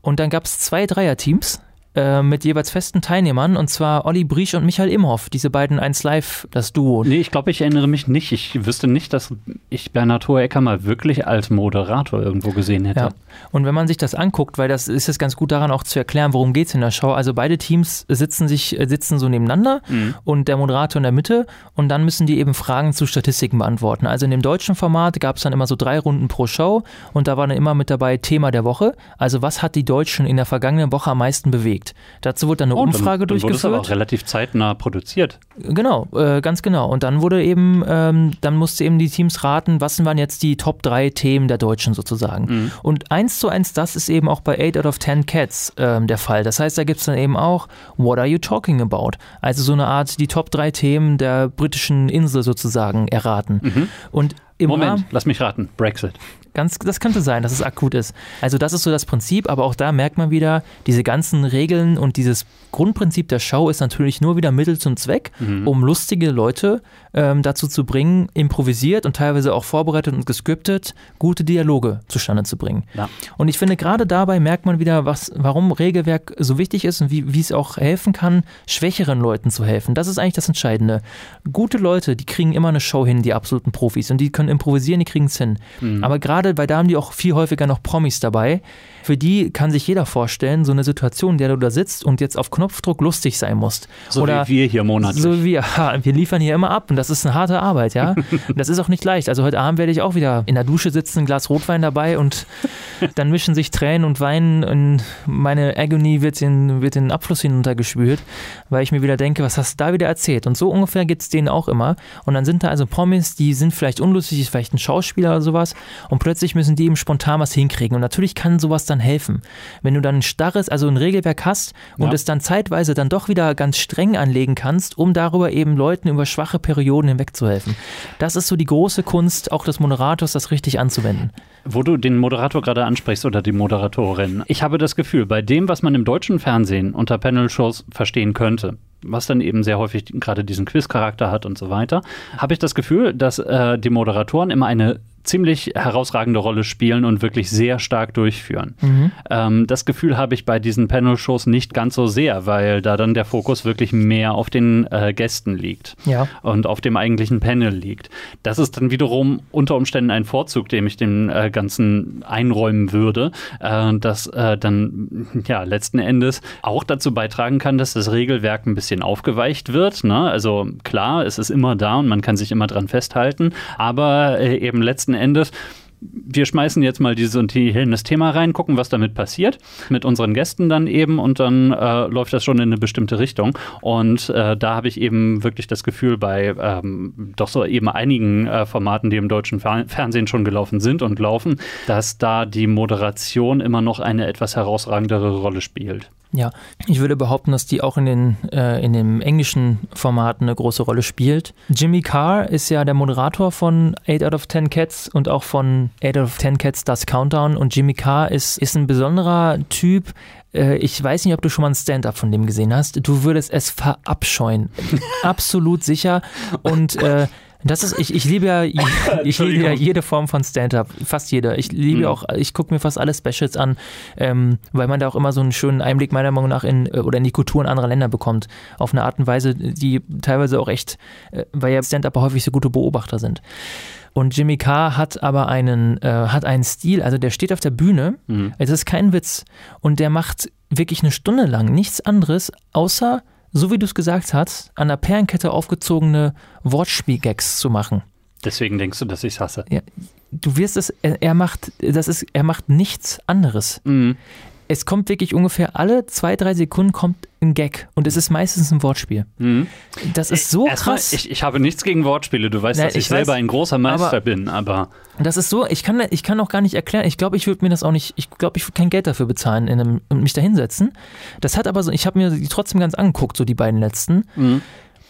Und dann gab es zwei Dreierteams. Äh, mit jeweils festen Teilnehmern und zwar Olli Briesch und Michael Imhoff, diese beiden 1 Live, das Duo. Nee, ich glaube, ich erinnere mich nicht. Ich wüsste nicht, dass ich Bernhard Hohecker mal wirklich als Moderator irgendwo gesehen hätte. Ja. Und wenn man sich das anguckt, weil das ist jetzt ganz gut daran auch zu erklären, worum geht es in der Show. Also beide Teams sitzen sich, sitzen so nebeneinander mhm. und der Moderator in der Mitte und dann müssen die eben Fragen zu Statistiken beantworten. Also in dem deutschen Format gab es dann immer so drei Runden pro Show und da war dann immer mit dabei Thema der Woche. Also was hat die Deutschen in der vergangenen Woche am meisten bewegt? Dazu wurde dann eine oh, Umfrage dann, dann durchgeführt. Wurde das aber auch relativ zeitnah produziert. Genau, äh, ganz genau. Und dann wurde eben, ähm, dann musste eben die Teams raten, was waren jetzt die Top 3 Themen der Deutschen sozusagen. Mhm. Und eins zu eins, das ist eben auch bei 8 out of 10 Cats ähm, der Fall. Das heißt, da gibt es dann eben auch What are you talking about? Also so eine Art, die Top 3 Themen der britischen Insel sozusagen erraten. Mhm. Und im Moment, Rahmen, lass mich raten, Brexit. Ganz, das könnte sein, dass es akut ist. Also das ist so das Prinzip, aber auch da merkt man wieder, diese ganzen Regeln und dieses Grundprinzip der Show ist natürlich nur wieder Mittel zum Zweck, mhm. um lustige Leute ähm, dazu zu bringen, improvisiert und teilweise auch vorbereitet und gescriptet, gute Dialoge zustande zu bringen. Ja. Und ich finde, gerade dabei merkt man wieder, was, warum Regelwerk so wichtig ist und wie, wie es auch helfen kann, schwächeren Leuten zu helfen. Das ist eigentlich das Entscheidende. Gute Leute, die kriegen immer eine Show hin, die absoluten Profis, und die können improvisieren, die kriegen es hin. Mhm. Aber gerade gerade, weil da haben die auch viel häufiger noch Promis dabei. Für die kann sich jeder vorstellen, so eine Situation, in der du da sitzt und jetzt auf Knopfdruck lustig sein musst. So Oder wie wir hier monatlich. So wie wir. Wir liefern hier immer ab und das ist eine harte Arbeit, ja. das ist auch nicht leicht. Also heute Abend werde ich auch wieder in der Dusche sitzen, ein Glas Rotwein dabei und dann mischen sich Tränen und Weinen und meine Agony wird in, wird in den Abfluss hinuntergespült, weil ich mir wieder denke, was hast du da wieder erzählt? Und so ungefähr geht es denen auch immer. Und dann sind da also Promis, die sind vielleicht unlustig, ist vielleicht ein Schauspieler oder sowas und plötzlich müssen die eben spontan was hinkriegen. Und natürlich kann sowas dann helfen. Wenn du dann ein starres, also ein Regelwerk hast und ja. es dann zeitweise dann doch wieder ganz streng anlegen kannst, um darüber eben Leuten über schwache Perioden hinwegzuhelfen. Das ist so die große Kunst auch des Moderators, das richtig anzuwenden. Wo du den Moderator gerade ansprichst oder die Moderatorin. Ich habe das Gefühl, bei dem, was man im deutschen Fernsehen unter Panel-Shows verstehen könnte, was dann eben sehr häufig gerade diesen Quiz-Charakter hat und so weiter, habe ich das Gefühl, dass äh, die Moderatoren immer eine ziemlich herausragende Rolle spielen und wirklich sehr stark durchführen. Mhm. Ähm, das Gefühl habe ich bei diesen Panel-Shows nicht ganz so sehr, weil da dann der Fokus wirklich mehr auf den äh, Gästen liegt ja. und auf dem eigentlichen Panel liegt. Das ist dann wiederum unter Umständen ein Vorzug, den ich dem äh, Ganzen einräumen würde, äh, das äh, dann ja letzten Endes auch dazu beitragen kann, dass das Regelwerk ein bisschen aufgeweicht wird. Ne? Also klar, es ist immer da und man kann sich immer dran festhalten, aber äh, eben letzten letzten Endes wir schmeißen jetzt mal dieses und das Thema rein, gucken, was damit passiert, mit unseren Gästen dann eben und dann äh, läuft das schon in eine bestimmte Richtung. Und äh, da habe ich eben wirklich das Gefühl, bei ähm, doch so eben einigen äh, Formaten, die im deutschen Fer Fernsehen schon gelaufen sind und laufen, dass da die Moderation immer noch eine etwas herausragendere Rolle spielt. Ja, ich würde behaupten, dass die auch in den, äh, in dem englischen Format eine große Rolle spielt. Jimmy Carr ist ja der Moderator von 8 out of 10 Cats und auch von 8 out of 10 Cats Das Countdown. Und Jimmy Carr ist, ist ein besonderer Typ, äh, ich weiß nicht, ob du schon mal ein Stand-up von dem gesehen hast. Du würdest es verabscheuen. Absolut sicher. Und äh, das ist, ich, ich liebe ja, ich liebe ja jede Form von Stand-up, fast jede. Ich liebe mhm. auch, ich gucke mir fast alle Specials an, ähm, weil man da auch immer so einen schönen Einblick meiner Meinung nach in oder in die Kulturen anderer Länder bekommt. Auf eine Art und Weise, die teilweise auch echt, äh, weil ja stand up häufig so gute Beobachter sind. Und Jimmy Carr hat aber einen, äh, hat einen Stil, also der steht auf der Bühne, mhm. es ist kein Witz, und der macht wirklich eine Stunde lang nichts anderes, außer so wie du es gesagt hast, an der Perlenkette aufgezogene Wortspielgags zu machen. Deswegen denkst du, dass ich es hasse. Ja, du wirst es, er, er, macht, das ist, er macht nichts anderes. Mhm. Es kommt wirklich ungefähr alle zwei, drei Sekunden kommt ein Gag und es ist meistens ein Wortspiel. Mhm. Das ist so Erstmal, krass. Ich, ich, habe nichts gegen Wortspiele. Du weißt, Na, dass ich, ich selber weiß, ein großer Meister aber bin, aber. Das ist so, ich kann, ich kann auch gar nicht erklären. Ich glaube, ich würde mir das auch nicht, ich glaube, ich würde kein Geld dafür bezahlen einem, und mich da hinsetzen. Das hat aber so, ich habe mir die trotzdem ganz angeguckt, so die beiden letzten. Mhm.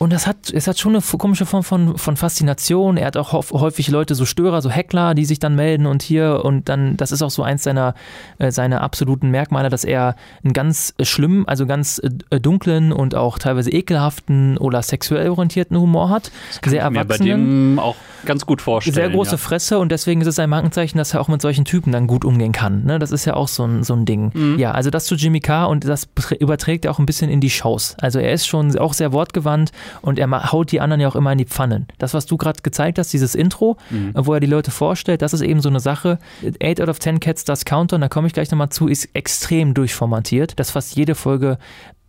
Und das hat, es hat schon eine komische Form von, von Faszination. Er hat auch häufig Leute, so Störer, so Heckler, die sich dann melden und hier und dann, das ist auch so eins seiner, äh, seiner absoluten Merkmale, dass er einen ganz schlimmen, also ganz äh, dunklen und auch teilweise ekelhaften oder sexuell orientierten Humor hat. Das kann sehr ich mir bei dem auch ganz gut vorstellen. Sehr große ja. Fresse und deswegen ist es ein Markenzeichen, dass er auch mit solchen Typen dann gut umgehen kann. Ne? Das ist ja auch so ein, so ein Ding. Mhm. Ja, also das zu Jimmy Carr und das überträgt er auch ein bisschen in die Shows. Also er ist schon auch sehr wortgewandt und er haut die anderen ja auch immer in die Pfannen. Das, was du gerade gezeigt hast, dieses Intro, mhm. wo er die Leute vorstellt, das ist eben so eine Sache. 8 out of 10 Cats, das Counter, und da komme ich gleich nochmal zu, ist extrem durchformatiert, dass fast jede Folge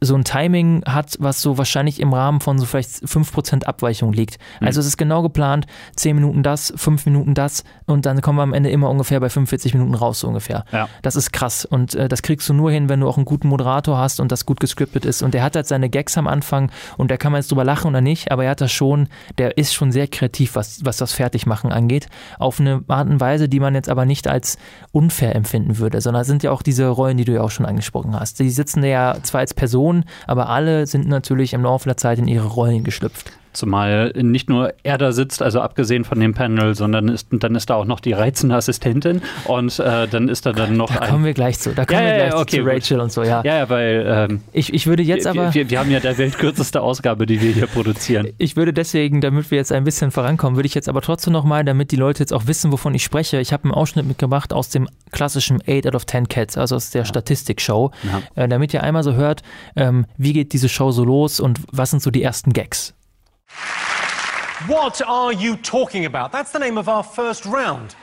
so ein Timing hat, was so wahrscheinlich im Rahmen von so vielleicht 5% Abweichung liegt. Mhm. Also es ist genau geplant, 10 Minuten das, 5 Minuten das und dann kommen wir am Ende immer ungefähr bei 45 Minuten raus, so ungefähr. Ja. Das ist krass und äh, das kriegst du nur hin, wenn du auch einen guten Moderator hast und das gut gescriptet ist. Und der hat halt seine Gags am Anfang und da kann man jetzt drüber lachen oder nicht, aber er hat das schon, der ist schon sehr kreativ, was, was das Fertigmachen angeht, auf eine Art und Weise, die man jetzt aber nicht als unfair empfinden würde, sondern es sind ja auch diese Rollen, die du ja auch schon angesprochen hast. Die sitzen ja zwar als Person, aber alle sind natürlich im Laufe der Zeit in ihre Rollen geschlüpft. Zumal nicht nur er da sitzt, also abgesehen von dem Panel, sondern ist, dann ist da auch noch die reizende Assistentin und äh, dann ist da dann noch. Da kommen wir gleich zu. Da kommen ja, wir gleich ja, okay, zu Rachel gut. und so, ja. Ja, ja weil. Ähm, ich, ich würde jetzt wir, aber. Wir, wir, haben ja der weltkürzeste Ausgabe, die wir hier produzieren. Ich würde deswegen, damit wir jetzt ein bisschen vorankommen, würde ich jetzt aber trotzdem nochmal, damit die Leute jetzt auch wissen, wovon ich spreche, ich habe einen Ausschnitt mitgemacht aus dem klassischen 8 out of 10 Cats, also aus der ja. Statistikshow, äh, damit ihr einmal so hört, ähm, wie geht diese Show so los und was sind so die ersten Gags. What are you talking about? That's the name of our first round.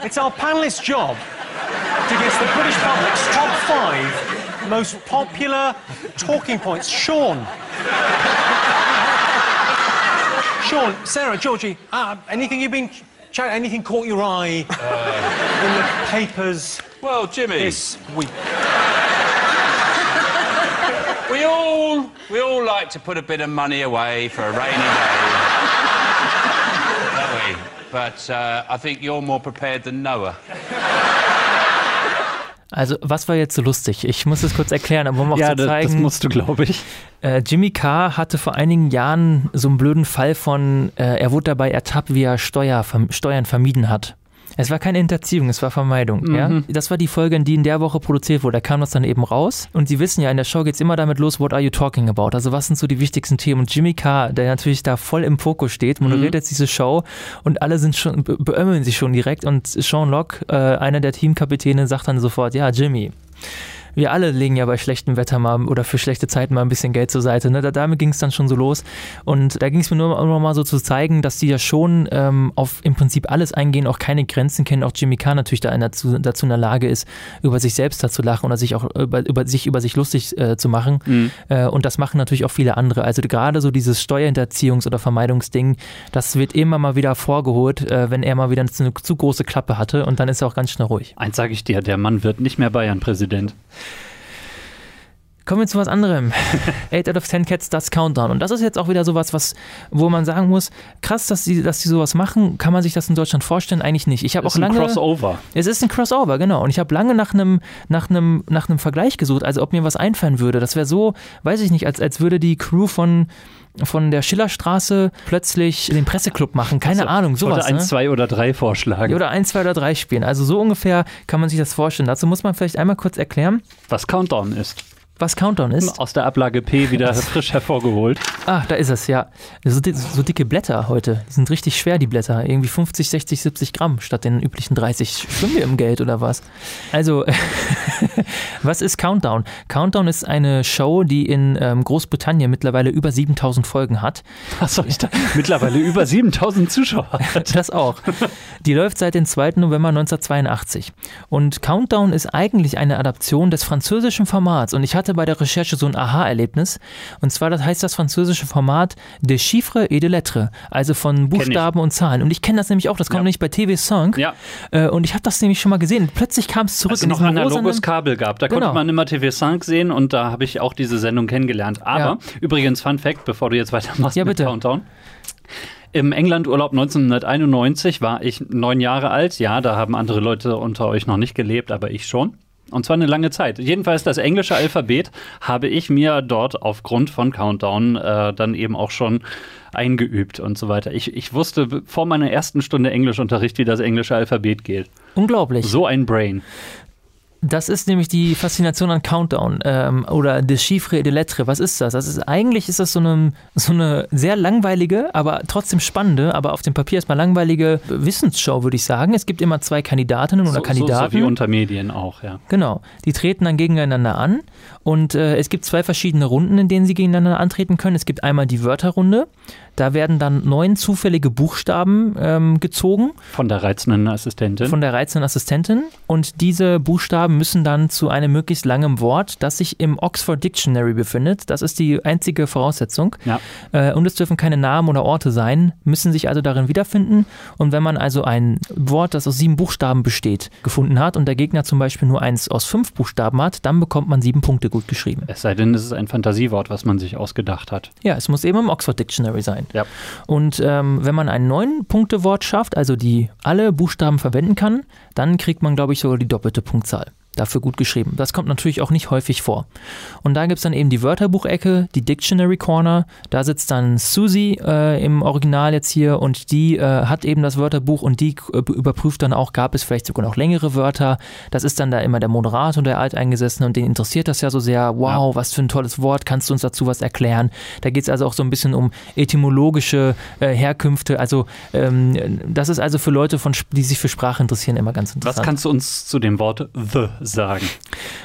It's our panelists' job to guess the British public's top five most popular talking points. Sean. Sean, Sarah, Georgie, uh, anything you've been chatting, anything caught your eye uh, in the papers? Well, Jimmy. This week. We all we all like to put a bit of money away for a rainy day. But uh, I think you're more prepared than Noah. Also, was war jetzt so lustig? Ich muss es kurz erklären, aber um auch ja, zu zeigen. Das musst du, glaube ich. Äh, Jimmy Carr hatte vor einigen Jahren so einen blöden Fall von, äh, er wurde dabei ertappt, wie er Steuer, Steuern vermieden hat. Es war keine Hinterziehung, es war Vermeidung. Mhm. Ja? Das war die Folge, die in der Woche produziert wurde. Da kam das dann eben raus. Und Sie wissen ja, in der Show geht es immer damit los, what are you talking about? Also was sind so die wichtigsten Themen? Und Jimmy Carr, der natürlich da voll im Fokus steht, moderiert mhm. jetzt diese Show und alle sind schon, be beömmeln sich schon direkt. Und Sean Locke, äh, einer der Teamkapitäne, sagt dann sofort, ja, Jimmy wir alle legen ja bei schlechtem Wetter mal oder für schlechte Zeiten mal ein bisschen Geld zur Seite. Ne? Da, damit ging es dann schon so los. Und da ging es mir nur, nur mal so zu zeigen, dass die ja schon ähm, auf im Prinzip alles eingehen, auch keine Grenzen kennen. Auch Jimmy Carr natürlich da dazu, dazu in der Lage ist, über sich selbst dazu lachen oder sich auch über, über sich über sich lustig äh, zu machen. Mhm. Äh, und das machen natürlich auch viele andere. Also gerade so dieses Steuerhinterziehungs- oder Vermeidungsding, das wird immer mal wieder vorgeholt, äh, wenn er mal wieder eine zu, zu große Klappe hatte und dann ist er auch ganz schnell ruhig. Eins sage ich dir, der Mann wird nicht mehr Bayern-Präsident. Kommen wir zu was anderem. 8 out of 10 Cats, das Countdown. Und das ist jetzt auch wieder sowas, was, wo man sagen muss, krass, dass die, dass die sowas machen. Kann man sich das in Deutschland vorstellen? Eigentlich nicht. Ich habe auch lange. Es ist ein Crossover. Es ist ein Crossover, genau. Und ich habe lange nach einem, nach einem, nach einem Vergleich gesucht, also ob mir was einfallen würde. Das wäre so, weiß ich nicht, als, als würde die Crew von von der Schillerstraße plötzlich den Presseclub machen. Keine also, Ahnung, sowas. Oder eins, ne? zwei oder drei vorschlagen. Oder eins, zwei oder drei spielen. Also so ungefähr kann man sich das vorstellen. Dazu muss man vielleicht einmal kurz erklären. Was Countdown ist was Countdown ist. Aus der Ablage P wieder frisch hervorgeholt. Ah, da ist es, ja. So, so, dicke Blätter heute. Die sind richtig schwer, die Blätter. Irgendwie 50, 60, 70 Gramm statt den üblichen 30. Schwimmen wir im Geld oder was? Also, was ist Countdown? Countdown ist eine Show, die in ähm, Großbritannien mittlerweile über 7000 Folgen hat. Achso, ich da mittlerweile über 7000 Zuschauer hat. Das auch. Die läuft seit dem 2. November 1982. Und Countdown ist eigentlich eine Adaption des französischen Formats. Und ich hatte hatte bei der Recherche so ein Aha-Erlebnis. Und zwar das heißt das französische Format de Chiffre et de Lettres, also von Buchstaben und Zahlen. Und ich kenne das nämlich auch, das kommt ja. nämlich bei TV Song. Ja. Äh, und ich habe das nämlich schon mal gesehen. Plötzlich kam es zurück. Als es noch ein analoges Kabel gab. Da genau. konnte man immer TV Song sehen und da habe ich auch diese Sendung kennengelernt. Aber ja. übrigens, Fun Fact, bevor du jetzt weitermachst ja, bitte. mit Countdown. Im Englandurlaub 1991 war ich neun Jahre alt. Ja, da haben andere Leute unter euch noch nicht gelebt, aber ich schon. Und zwar eine lange Zeit. Jedenfalls das englische Alphabet habe ich mir dort aufgrund von Countdown äh, dann eben auch schon eingeübt und so weiter. Ich, ich wusste vor meiner ersten Stunde Englischunterricht, wie das englische Alphabet geht. Unglaublich. So ein Brain. Das ist nämlich die Faszination an Countdown ähm, oder des Chiffre et de Lettre. Was ist das? das ist, eigentlich ist das so eine, so eine sehr langweilige, aber trotzdem spannende, aber auf dem Papier erstmal langweilige Wissensshow, würde ich sagen. Es gibt immer zwei Kandidatinnen oder so, Kandidaten. So, so wie unter Medien auch, ja. Genau. Die treten dann gegeneinander an Und äh, es gibt zwei verschiedene Runden, in denen sie gegeneinander antreten können. Es gibt einmal die Wörterrunde. Da werden dann neun zufällige Buchstaben ähm, gezogen. Von der reizenden Assistentin. Von der reizenden Assistentin. Und diese Buchstaben müssen dann zu einem möglichst langen Wort, das sich im Oxford Dictionary befindet. Das ist die einzige Voraussetzung. Ja. Äh, und es dürfen keine Namen oder Orte sein, müssen sich also darin wiederfinden. Und wenn man also ein Wort, das aus sieben Buchstaben besteht, gefunden hat und der Gegner zum Beispiel nur eins aus fünf Buchstaben hat, dann bekommt man sieben Punkte gut geschrieben. Es sei denn, es ist ein Fantasiewort, was man sich ausgedacht hat. Ja, es muss eben im Oxford Dictionary sein. Ja. Und ähm, wenn man ein neun-Punkte-Wort schafft, also die alle Buchstaben verwenden kann, dann kriegt man, glaube ich, sogar die doppelte Punktzahl dafür gut geschrieben. Das kommt natürlich auch nicht häufig vor. Und da gibt es dann eben die Wörterbuchecke, die Dictionary Corner. Da sitzt dann Susie äh, im Original jetzt hier und die äh, hat eben das Wörterbuch und die äh, überprüft dann auch, gab es vielleicht sogar noch längere Wörter. Das ist dann da immer der Moderator, der Alteingesessene und den interessiert das ja so sehr. Wow, ja. was für ein tolles Wort, kannst du uns dazu was erklären? Da geht es also auch so ein bisschen um etymologische äh, Herkünfte. Also ähm, das ist also für Leute, von, die sich für Sprache interessieren, immer ganz interessant. Was kannst du uns zu dem Wort the sagen.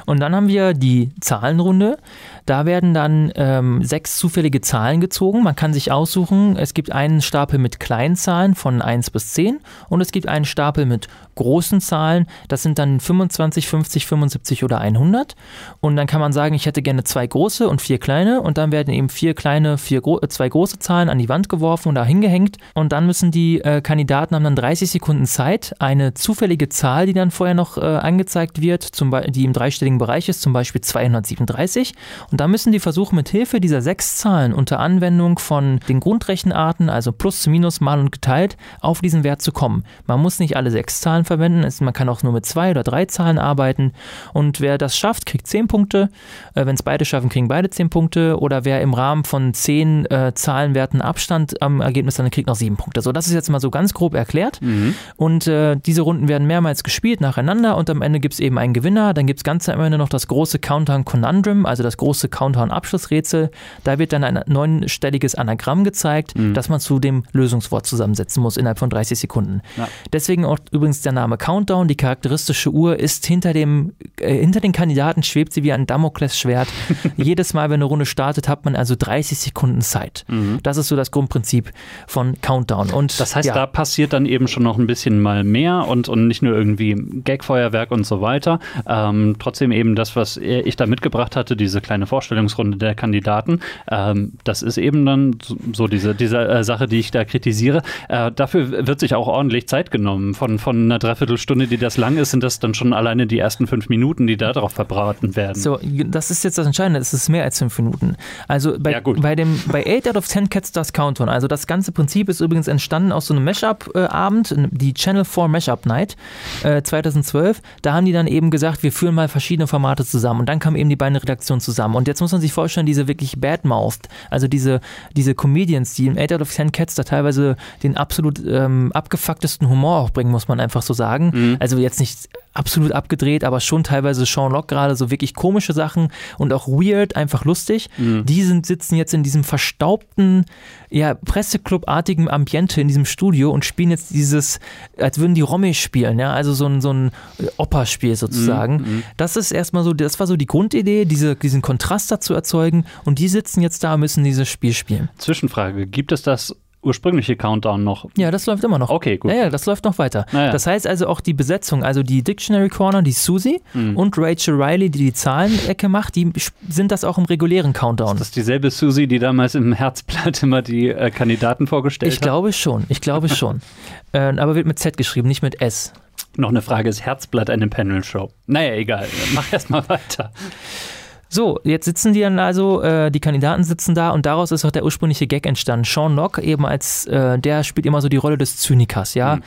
Und dann haben wir die Zahlenrunde. Da werden dann ähm, sechs zufällige Zahlen gezogen. Man kann sich aussuchen, es gibt einen Stapel mit kleinen Zahlen von 1 bis 10 und es gibt einen Stapel mit großen Zahlen. Das sind dann 25, 50, 75 oder 100. Und dann kann man sagen, ich hätte gerne zwei große und vier kleine und dann werden eben vier kleine, vier gro äh, zwei große Zahlen an die Wand geworfen und da hingehängt. Und dann müssen die äh, Kandidaten haben dann 30 Sekunden Zeit, eine zufällige Zahl, die dann vorher noch äh, angezeigt wird, zum die im dreistelligen Bereich ist, zum Beispiel 237. Und da müssen die versuchen, mit Hilfe dieser sechs Zahlen unter Anwendung von den Grundrechenarten, also plus, minus, mal und geteilt, auf diesen Wert zu kommen. Man muss nicht alle sechs Zahlen verwenden, man kann auch nur mit zwei oder drei Zahlen arbeiten. Und wer das schafft, kriegt zehn Punkte. Äh, Wenn es beide schaffen, kriegen beide zehn Punkte. Oder wer im Rahmen von zehn äh, Zahlenwerten Abstand am Ergebnis dann kriegt noch sieben Punkte. So, das ist jetzt mal so ganz grob erklärt. Mhm. Und äh, diese Runden werden mehrmals gespielt nacheinander und am Ende gibt es eben einen Gewinner. Dann gibt es ganz am Ende noch das große Countdown Conundrum, also das große Countdown-Abschlussrätsel. Da wird dann ein neunstelliges Anagramm gezeigt, mhm. das man zu dem Lösungswort zusammensetzen muss innerhalb von 30 Sekunden. Ja. Deswegen auch übrigens der Name Countdown. Die charakteristische Uhr ist hinter, dem, äh, hinter den Kandidaten, schwebt sie wie ein Damoklesschwert. Jedes Mal, wenn eine Runde startet, hat man also 30 Sekunden Zeit. Mhm. Das ist so das Grundprinzip von Countdown. Und, das heißt, ja. da passiert dann eben schon noch ein bisschen mal mehr und, und nicht nur irgendwie Gagfeuerwerk und so weiter. Ähm, trotzdem eben das, was ich da mitgebracht hatte, diese kleine Vorstellungsrunde der Kandidaten, ähm, das ist eben dann so diese, diese äh, Sache, die ich da kritisiere. Äh, dafür wird sich auch ordentlich Zeit genommen. Von, von einer Dreiviertelstunde, die das lang ist, sind das dann schon alleine die ersten fünf Minuten, die da drauf verbraten werden. So, das ist jetzt das Entscheidende, es ist mehr als fünf Minuten. Also bei, ja, bei dem bei 8 out of 10 Cats Does Countdown, also das ganze Prinzip ist übrigens entstanden aus so einem Mashup-Abend, äh, die Channel 4 Mashup Night äh, 2012. Da haben die dann eben gesagt, wir führen mal verschiedene Formate zusammen. Und dann kamen eben die beiden Redaktionen zusammen. Und jetzt muss man sich vorstellen, diese wirklich Badmouthed, also diese, diese Comedians, die in 8 out of 10 Cats da teilweise den absolut ähm, abgefucktesten Humor auch bringen, muss man einfach so sagen. Mhm. Also jetzt nicht absolut abgedreht, aber schon teilweise Sean Locke gerade so wirklich komische Sachen und auch weird, einfach lustig. Mhm. Die sind, sitzen jetzt in diesem verstaubten, ja, Presseclub-artigen Ambiente in diesem Studio und spielen jetzt dieses, als würden die Romme spielen, ja, also so ein, so ein Operspiel sozusagen. Mhm. Das ist erstmal so, das war so die Grundidee, diese, diesen Kontrast dazu erzeugen und die sitzen jetzt da, müssen dieses Spiel spielen. Zwischenfrage, gibt es das ursprüngliche Countdown noch. Ja, das läuft immer noch. Okay, gut. Ja, ja das läuft noch weiter. Ja. Das heißt also auch die Besetzung, also die Dictionary Corner, die Susie mhm. und Rachel Riley, die die Zahlenecke macht, die sind das auch im regulären Countdown. Ist das dieselbe Susie, die damals im Herzblatt immer die äh, Kandidaten vorgestellt ich hat? Ich glaube schon, ich glaube schon. äh, aber wird mit Z geschrieben, nicht mit S. Noch eine Frage, ist Herzblatt eine Panel-Show? Naja, egal. Mach erstmal weiter. So, jetzt sitzen die dann also, äh, die Kandidaten sitzen da und daraus ist auch der ursprüngliche Gag entstanden. Sean Locke eben als, äh, der spielt immer so die Rolle des Zynikers, ja. Mhm.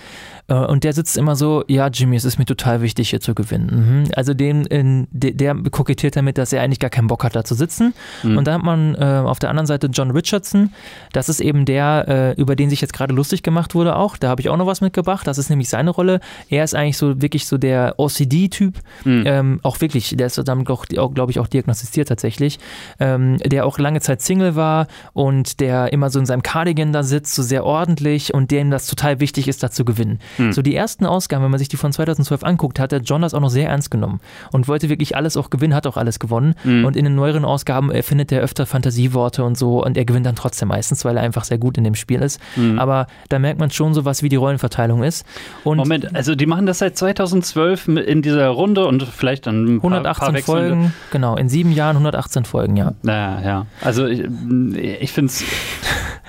Äh, und der sitzt immer so, ja, Jimmy, es ist mir total wichtig, hier zu gewinnen. Mhm. Also den, in, der, der kokettiert damit, dass er eigentlich gar keinen Bock hat, da zu sitzen. Mhm. Und dann hat man äh, auf der anderen Seite John Richardson. Das ist eben der, äh, über den sich jetzt gerade lustig gemacht wurde auch. Da habe ich auch noch was mitgebracht. Das ist nämlich seine Rolle. Er ist eigentlich so wirklich so der OCD-Typ. Mhm. Ähm, auch wirklich, der ist damit, glaube ich, auch diagnostiziert tatsächlich, ähm, der auch lange Zeit Single war und der immer so in seinem Cardigan da sitzt, so sehr ordentlich und dem das total wichtig ist, da zu gewinnen. Hm. So die ersten Ausgaben, wenn man sich die von 2012 anguckt, hat der John das auch noch sehr ernst genommen und wollte wirklich alles auch gewinnen, hat auch alles gewonnen. Hm. Und in den neueren Ausgaben erfindet er öfter Fantasieworte und so und er gewinnt dann trotzdem meistens, weil er einfach sehr gut in dem Spiel ist. Hm. Aber da merkt man schon so was, wie die Rollenverteilung ist. Und Moment, also die machen das seit 2012 in dieser Runde und vielleicht dann ein paar, 118 paar Folgen, genau, in sieben Jahren 118 Folgen, ja. Ja, ja. Also ich, ich finde es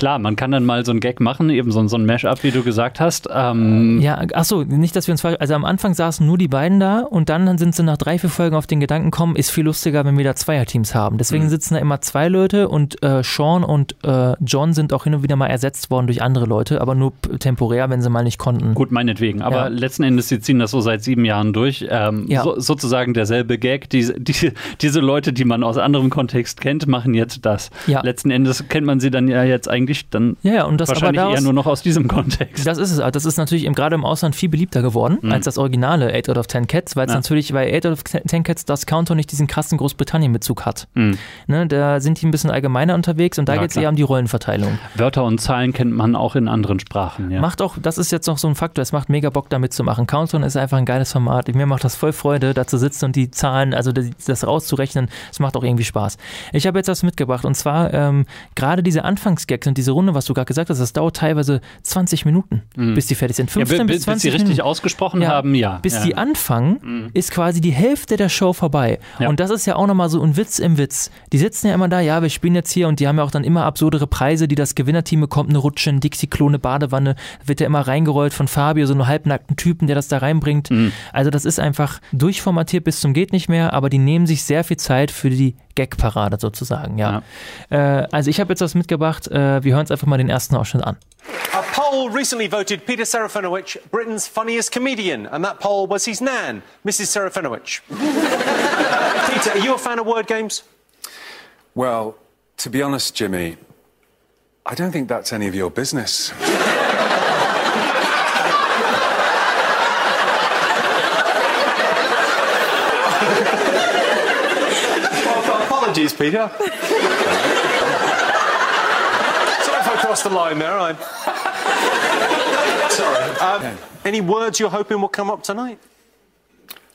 klar, man kann dann mal so ein Gag machen, eben so, so ein Mash-up, wie du gesagt hast. Ähm ja, achso, nicht, dass wir uns falsch. Also am Anfang saßen nur die beiden da und dann sind sie nach drei, vier Folgen auf den Gedanken kommen, ist viel lustiger, wenn wir da Zweierteams haben. Deswegen mhm. sitzen da immer zwei Leute und äh, Sean und äh, John sind auch hin und wieder mal ersetzt worden durch andere Leute, aber nur temporär, wenn sie mal nicht konnten. Gut, meinetwegen. Aber ja. letzten Endes, sie ziehen das so seit sieben Jahren durch. Ähm, ja. so, sozusagen derselbe Gag. Diese, die, diese Leute, die man aus anderem Kontext kennt, machen jetzt das. Ja. Letzten Endes kennt man sie dann ja jetzt eigentlich eigentlich dann ja, und das wahrscheinlich daraus, eher nur noch aus diesem Kontext. Das ist es. Das ist natürlich gerade im Ausland viel beliebter geworden mhm. als das originale 8 out of 10 Cats, weil es ja. natürlich bei 8 out of 10 Cats das Counter nicht diesen krassen Großbritannien-Bezug hat. Mhm. Ne, da sind die ein bisschen allgemeiner unterwegs und da ja, geht es eher um die Rollenverteilung. Wörter und Zahlen kennt man auch in anderen Sprachen. Ja. Macht auch, das ist jetzt noch so ein Faktor, es macht mega Bock damit zu machen. Countdown ist einfach ein geiles Format. Mir macht das voll Freude, da zu sitzen und die Zahlen, also das rauszurechnen, es macht auch irgendwie Spaß. Ich habe jetzt was mitgebracht und zwar ähm, gerade diese Anfangsgags und diese Runde, was du gerade gesagt hast, das dauert teilweise 20 Minuten, mhm. bis die fertig sind. 15 ja, bis, 20 bis sie richtig Minuten. ausgesprochen ja, haben, ja. Bis ja. die anfangen, mhm. ist quasi die Hälfte der Show vorbei. Und das ist ja auch nochmal so ein Witz im Witz. Die sitzen ja immer da, ja, wir spielen jetzt hier und die haben ja auch dann immer absurdere Preise, die das Gewinnerteam bekommt, eine Rutsche, ein Dixie-Klone, Badewanne, wird ja immer reingerollt von Fabio, so einen halbnackten Typen, der das da reinbringt. Mhm. Also das ist einfach durchformatiert bis zum geht nicht mehr, aber die nehmen sich sehr viel Zeit für die Gag-Parade sozusagen, ja. ja. Äh, also ich habe jetzt was mitgebracht, äh, wir hören uns einfach mal den ersten Ausschnitt an. A poll recently voted Peter Serafinowicz Britain's funniest comedian, and that poll was his nan, Mrs. Serafinowicz. Peter, are you a fan of word games? Well, to be honest, Jimmy, I don't think that's any of your business. Apologies, Peter. Sorry if I crossed the line there. I'm sorry. Um, any words you're hoping will come up tonight?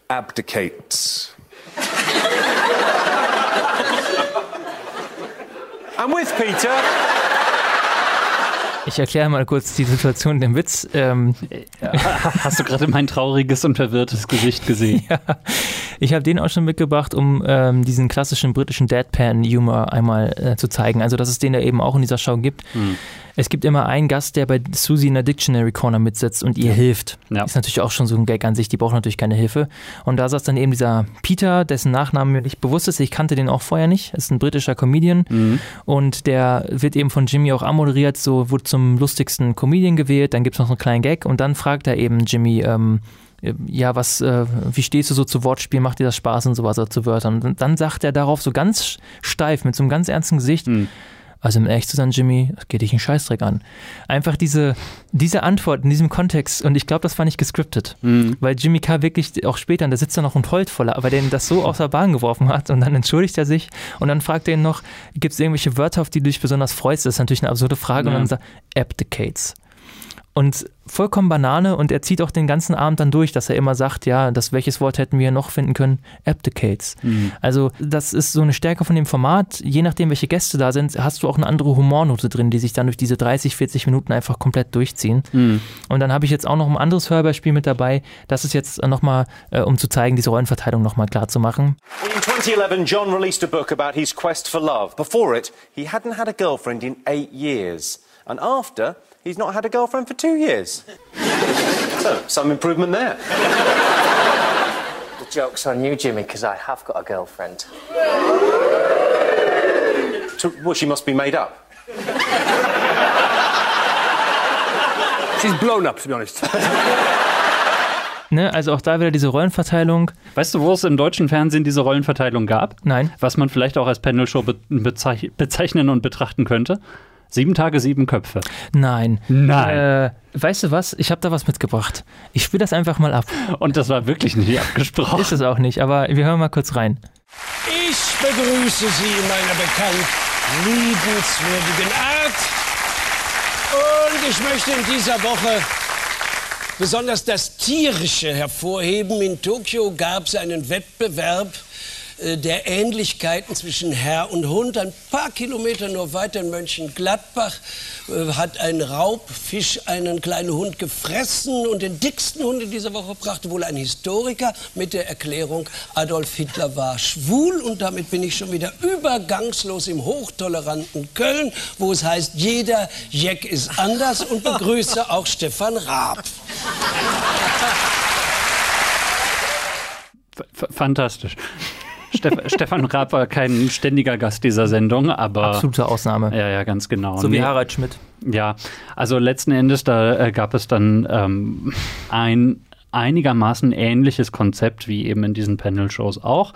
Abdicates. I'm with Peter. Ich erkläre mal kurz die Situation im Witz. Ähm, Hast du gerade mein trauriges und verwirrtes Gesicht gesehen? ja. Ich habe den auch schon mitgebracht, um ähm, diesen klassischen britischen Deadpan-Humor einmal äh, zu zeigen. Also, dass es den da eben auch in dieser Show gibt. Mhm. Es gibt immer einen Gast, der bei Susie in der Dictionary Corner mitsitzt und ihr hilft. Ja. Ist natürlich auch schon so ein Gag an sich, die braucht natürlich keine Hilfe. Und da saß dann eben dieser Peter, dessen Nachname mir nicht bewusst ist. Ich kannte den auch vorher nicht. Ist ein britischer Comedian. Mhm. Und der wird eben von Jimmy auch anmoderiert, so wurde zum lustigsten Comedian gewählt. Dann gibt es noch so einen kleinen Gag und dann fragt er eben Jimmy, ähm, ja, was, äh, wie stehst du so zu Wortspielen, macht dir das Spaß und sowas, also zu Wörtern. Und dann sagt er darauf so ganz steif, mit so einem ganz ernsten Gesicht, mhm. also um ehrlich zu sein, Jimmy, das geht dich einen Scheißdreck an. Einfach diese, diese Antwort in diesem Kontext, und ich glaube, das war nicht gescriptet, mhm. weil Jimmy K. wirklich auch später, da sitzt er noch ein heult voller, weil der ihn das so aus der Bahn geworfen hat und dann entschuldigt er sich und dann fragt er ihn noch, gibt es irgendwelche Wörter, auf die du dich besonders freust? Das ist natürlich eine absurde Frage ja. und dann sagt abdicates. Und vollkommen Banane und er zieht auch den ganzen Abend dann durch, dass er immer sagt, ja, das welches Wort hätten wir noch finden können? Abdicates. Mhm. Also das ist so eine Stärke von dem Format. Je nachdem, welche Gäste da sind, hast du auch eine andere Humornote drin, die sich dann durch diese 30, 40 Minuten einfach komplett durchziehen. Mhm. Und dann habe ich jetzt auch noch ein anderes Hörbeispiel mit dabei. Das ist jetzt nochmal, äh, um zu zeigen, diese Rollenverteilung nochmal klar zu machen. In 2011, John released a book about his quest for love. Before it, he hadn't had a girlfriend in eight years. And after, he's not had a girlfriend for two years. so, some improvement there. The joke's on you, Jimmy, because I have got a girlfriend. To, well, she must be made up. She's blown up, to be honest. Ne, also auch da wieder diese Rollenverteilung. Weißt du, wo es im deutschen Fernsehen diese Rollenverteilung gab? Nein. Was man vielleicht auch als Panel-Show be bezeichnen und betrachten könnte? Sieben Tage, sieben Köpfe. Nein. Nein. Äh, weißt du was? Ich habe da was mitgebracht. Ich spiele das einfach mal ab. Und das war wirklich nicht abgesprochen. Ist es auch nicht, aber wir hören mal kurz rein. begrüße Sie in meiner bekannt liebenswürdigen Art. Und ich möchte in dieser Woche besonders das Tierische hervorheben. In Tokio gab es einen Wettbewerb der Ähnlichkeiten zwischen Herr und Hund. Ein paar Kilometer nur weiter in Mönchengladbach äh, hat ein Raubfisch einen kleinen Hund gefressen und den dicksten Hund in dieser Woche brachte wohl ein Historiker mit der Erklärung, Adolf Hitler war schwul und damit bin ich schon wieder übergangslos im hochtoleranten Köln, wo es heißt, jeder Jeck ist anders und begrüße auch Stefan Raab. Fantastisch. Stefan Raab war kein ständiger Gast dieser Sendung, aber. Absolute Ausnahme. Ja, ja, ganz genau. So wie nee. Harald Schmidt. Ja, also letzten Endes, da äh, gab es dann ähm, ein einigermaßen ähnliches Konzept wie eben in diesen Panel-Shows auch.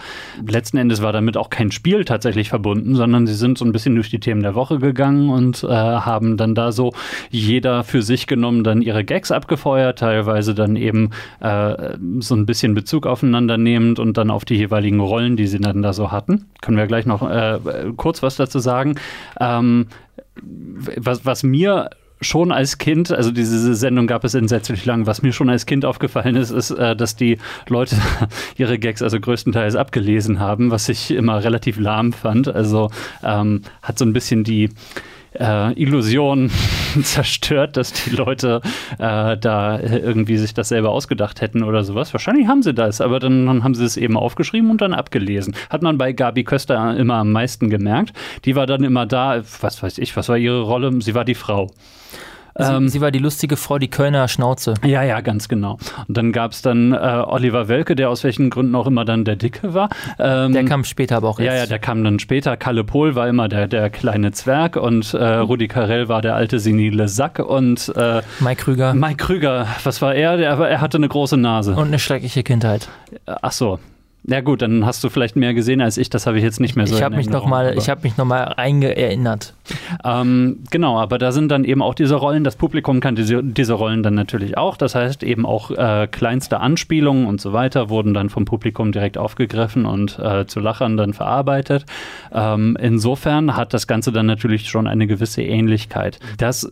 Letzten Endes war damit auch kein Spiel tatsächlich verbunden, sondern sie sind so ein bisschen durch die Themen der Woche gegangen und äh, haben dann da so jeder für sich genommen dann ihre Gags abgefeuert, teilweise dann eben äh, so ein bisschen Bezug aufeinander nehmend und dann auf die jeweiligen Rollen, die sie dann da so hatten. Können wir gleich noch äh, kurz was dazu sagen. Ähm, was, was mir schon als Kind, also diese Sendung gab es entsetzlich lang, was mir schon als Kind aufgefallen ist, ist, äh, dass die Leute ihre Gags also größtenteils abgelesen haben, was ich immer relativ lahm fand. Also ähm, hat so ein bisschen die äh, Illusion zerstört, dass die Leute äh, da irgendwie sich das selber ausgedacht hätten oder sowas. Wahrscheinlich haben sie das, aber dann, dann, haben sie es eben aufgeschrieben und dann abgelesen. Hat man bei Gabi Köster immer am meisten gemerkt. Die war dann immer da, was weiß ich, was war ihre Rolle? Sie war die Frau. Sie, ähm, sie, war die lustige Frau, die Kölner Schnauze. Ja, ja, ganz genau. Und dann gab es dann äh, Oliver Welke, der aus welchen Gründen auch immer dann der Dicke war. Ähm, der kam später aber auch erst. Ja, ja, der kam dann später. Kalle Pohl war immer der, der kleine Zwerg und äh, Rudi Carell war der alte senile Sack und äh, Mike Krüger. Mike Krüger, was war er? Der, er hatte eine große Nase. Und eine schreckliche Kindheit. Ach so, ja gut, dann hast du vielleicht mehr gesehen als ich. Das habe ich jetzt nicht mehr so. Ich habe mich noch mal, ich habe mich noch mal eingeerinnert. Ähm, genau, aber da sind dann eben auch diese Rollen. Das Publikum kann diese, diese Rollen dann natürlich auch. Das heißt eben auch äh, kleinste Anspielungen und so weiter wurden dann vom Publikum direkt aufgegriffen und äh, zu Lachern dann verarbeitet. Ähm, insofern hat das Ganze dann natürlich schon eine gewisse Ähnlichkeit. Das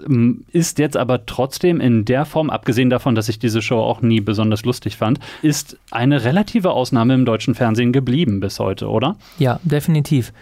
ist jetzt aber trotzdem in der Form, abgesehen davon, dass ich diese Show auch nie besonders lustig fand, ist eine relative Ausnahme im deutschen deutschen Fernsehen geblieben bis heute, oder? Ja, definitiv.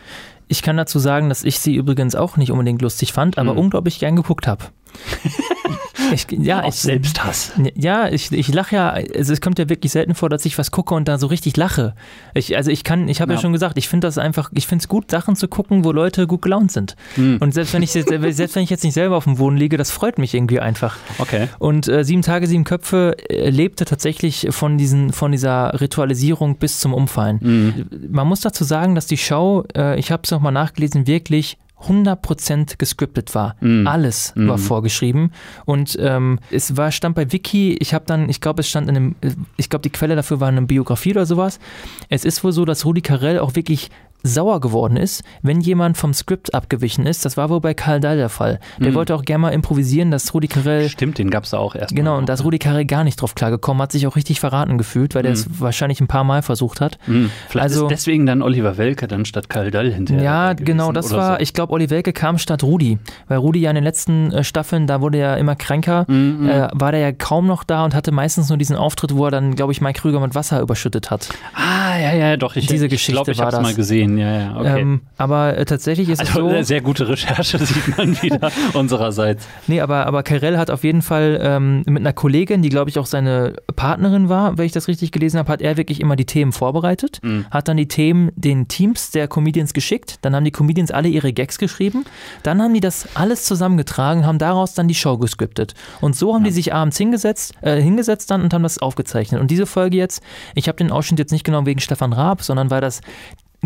Ich kann dazu sagen, dass ich sie übrigens auch nicht unbedingt lustig fand, aber hm. unglaublich gern geguckt habe. Ich, ja, Aus ich, Selbsthass. Ja, ich, ich lache ja, also es kommt ja wirklich selten vor, dass ich was gucke und da so richtig lache. Ich, also ich kann, ich habe ja. ja. schon gesagt, ich finde das einfach, ich finde es gut, Sachen zu gucken, wo Leute gut gelaunt sind. Hm. Und selbst wenn ich selbst wenn ich jetzt nicht selber auf dem Boden liege, das freut mich irgendwie einfach. Okay. Und äh, sieben Tage, sieben Köpfe äh, lebte tatsächlich von diesen, von dieser Ritualisierung bis zum Umfallen. Hm. Man muss dazu sagen, dass die Show, äh, ich habe es nochmal nachgelesen, wirklich 100% gescriptet war. Mm. Alles mm. war vorgeschrieben. Und ähm, es war, stand bei Wiki, ich habe dann, ich glaube, es stand in einem, ich glaube, die Quelle dafür war eine Biografie oder sowas. Es ist wohl so, dass Rudi Carell auch wirklich sauer geworden ist, wenn jemand vom Skript abgewichen ist. Das war wohl bei Karl Dahl der Fall. Der mhm. wollte auch gerne mal improvisieren, dass Rudi Carell. Stimmt, den gab es auch erst. Genau, und dass Rudi Carell gar nicht drauf klargekommen hat, sich auch richtig verraten gefühlt, weil mhm. der es wahrscheinlich ein paar Mal versucht hat. Mhm. Vielleicht also, ist deswegen dann Oliver Welke dann statt Karl Dahl hinterher. Ja, genau, das war, so. ich glaube, Olli Welke kam statt Rudi, weil Rudi ja in den letzten äh, Staffeln, da wurde er immer kränker, äh, war der ja kaum noch da und hatte meistens nur diesen Auftritt, wo er dann, glaube ich, Mike Krüger mit Wasser überschüttet hat. Ah, ja, ja, doch. Ich, Diese Geschichte ich glaube, ich habe es mal gesehen. Ja, ja, okay. Ähm, aber äh, tatsächlich ist also, es so. Sehr gute Recherche sieht man wieder unsererseits. Nee, aber, aber Karel hat auf jeden Fall ähm, mit einer Kollegin, die glaube ich auch seine Partnerin war, wenn ich das richtig gelesen habe, hat er wirklich immer die Themen vorbereitet, mhm. hat dann die Themen den Teams der Comedians geschickt, dann haben die Comedians alle ihre Gags geschrieben, dann haben die das alles zusammengetragen, haben daraus dann die Show gescriptet. Und so haben ja. die sich abends hingesetzt, äh, hingesetzt dann und haben das aufgezeichnet. Und diese Folge jetzt, ich habe den Ausschnitt jetzt nicht genau wegen Stefan Raab, sondern weil das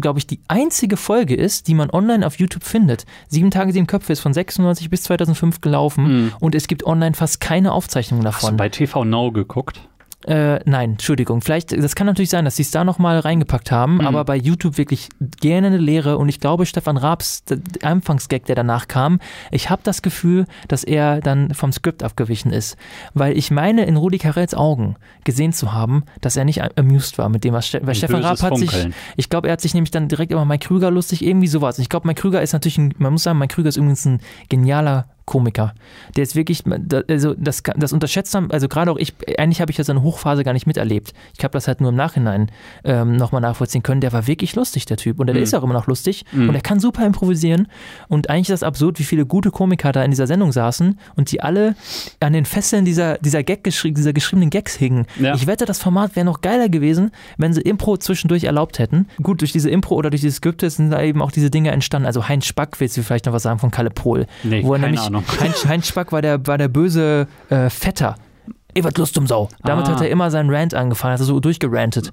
glaube ich, die einzige Folge ist, die man online auf YouTube findet. Sieben Tage, sieben Köpfe ist von 96 bis 2005 gelaufen mhm. und es gibt online fast keine Aufzeichnung davon. Hast du bei TV Now geguckt? Äh, nein, Entschuldigung. Vielleicht, das kann natürlich sein, dass sie es da nochmal reingepackt haben, Mhm. aber bei YouTube wirklich gerne eine Lehre und ich glaube, Stefan Raabs der Anfangsgag, der danach kam, ich habe das Gefühl, dass er dann vom Skript abgewichen ist. Weil ich meine, in Rudi Carells Augen gesehen zu haben, dass er nicht amused war mit dem, was Ste weil Stefan Raab hat sich, Funkeln. ich glaube, er hat sich nämlich dann direkt über Mike Krüger lustig, irgendwie sowas. Ich glaube, Mike Krüger ist natürlich, ein, man muss sagen, Mike Krüger ist übrigens ein genialer Komiker. Der ist wirklich, also das, das unterschätzt haben, also gerade auch ich, eigentlich habe ich ja seine Hochphase gar nicht miterlebt. Ich habe das halt nur im Nachhinein ähm, nochmal nachvollziehen können. Der war wirklich lustig, der Typ. Und der Mhm. ist auch immer noch lustig. Und er kann super improvisieren. Und eigentlich ist das absurd, wie viele gute Komiker da in dieser Sendung saßen und die alle an den Fesseln dieser, dieser, Gag geschri dieser geschriebenen Gags hingen. Ja. Ich wette, das Format wäre noch geiler gewesen, wenn sie Impro zwischendurch erlaubt hätten. Gut, durch diese Impro oder durch diese Skripte sind da eben auch diese Dinge entstanden. Also Heinz Spack, willst du vielleicht noch was sagen von Kalle Pohl? Nee, wo er keine nämlich, Ahnung. Heinz, Heinz Spack war der, war der böse äh, Vetter. Ewert Lust um Sau. Damit Ah. hat er immer seinen Rant angefangen, hat er so durchgerantet.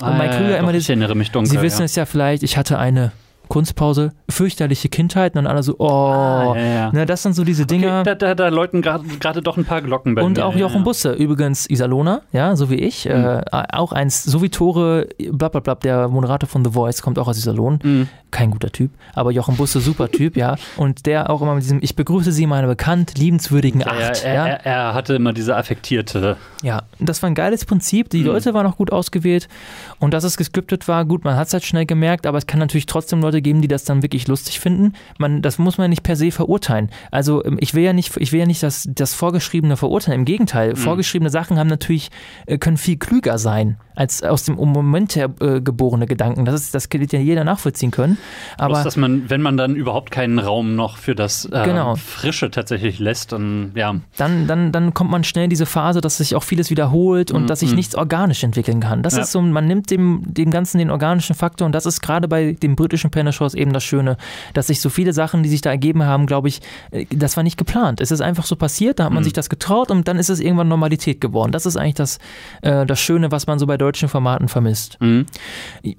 Und Mike Krüger Ah, immer doch, das, ich erinnere mich dunkel. Sie wissen ja. es ja vielleicht, ich hatte eine Kunstpause, fürchterliche Kindheit und dann alle so, oh, Ah, ja, ja. Ne, das sind so diese Dinge. Okay, da, da, da läuten gerade gerade doch ein paar Glocken bei Und mir. auch Jochen ja. Busse, übrigens Iserlohner, ja, so wie ich. Äh, auch eins, so wie Tore, blablabla, der Moderator von The Voice, kommt auch aus Iserlohn. Mhm. Kein guter Typ, aber Jochen Busse, super Typ, ja. Und der auch immer mit diesem, ich begrüße Sie in meiner bekannt liebenswürdigen Acht. er, Ja, er, er hatte immer diese affektierte. ja. das war ein geiles Prinzip. Die Mhm. Leute waren auch gut ausgewählt. Und dass es gescriptet war, gut, man hat es halt schnell gemerkt, aber es kann natürlich trotzdem Leute geben, die das dann wirklich lustig finden. Man, das muss man nicht per se verurteilen. Also ähm, ich will ja nicht, ich will ja nicht das, das Vorgeschriebene verurteilen. Im Gegenteil, Mhm. vorgeschriebene Sachen haben natürlich, äh, können viel klüger sein als aus dem Moment her äh, geborene Gedanken. Das ist, das wird ja jeder nachvollziehen können. Aber Aber dass man, wenn man dann überhaupt keinen Raum noch für das äh, Genau. Frische tatsächlich lässt, dann ja. dann, dann, dann kommt man schnell in diese Phase, dass sich auch vieles wiederholt und dass sich nichts organisch entwickeln kann. Das Ja. ist so, man nimmt dem, dem Ganzen den organischen Faktor und das ist gerade bei den britischen Panel-Shows eben das Schöne, dass sich so viele Sachen, die sich da ergeben haben, glaube ich, äh, das war nicht geplant. Es ist einfach so passiert, da hat man sich das getraut und dann ist es irgendwann Normalität geworden. Das ist eigentlich das, äh, das Schöne, was man so bei deutschen Formaten vermisst. Mhm.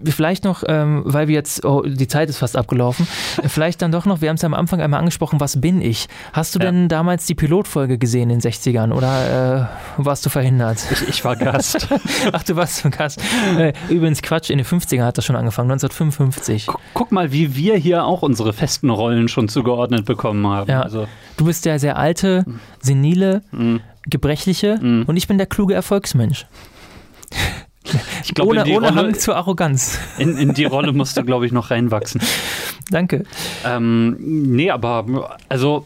Vielleicht noch, ähm, weil wir jetzt, oh, die Zeit ist fast abgelaufen, vielleicht dann doch noch, wir haben es ja am Anfang einmal angesprochen, was bin ich? Hast du Ja. denn damals die Pilotfolge gesehen in den 60ern oder äh, warst du verhindert? Ich, ich war Gast. Ach, du warst Gast. Äh, übrigens, Quatsch, in den 50ern hat das schon angefangen, 1955. Guck, guck mal, wie wir hier auch unsere festen Rollen schon zugeordnet bekommen haben. Ja. Also, Du bist der sehr alte, senile, Mhm. gebrechliche und ich bin der kluge Erfolgsmensch. ich glaube, ohne ohne Rolle- Hang zur Arroganz. in, in die Rolle musst du, glaube ich, noch reinwachsen. Danke. Ähm, nee, aber also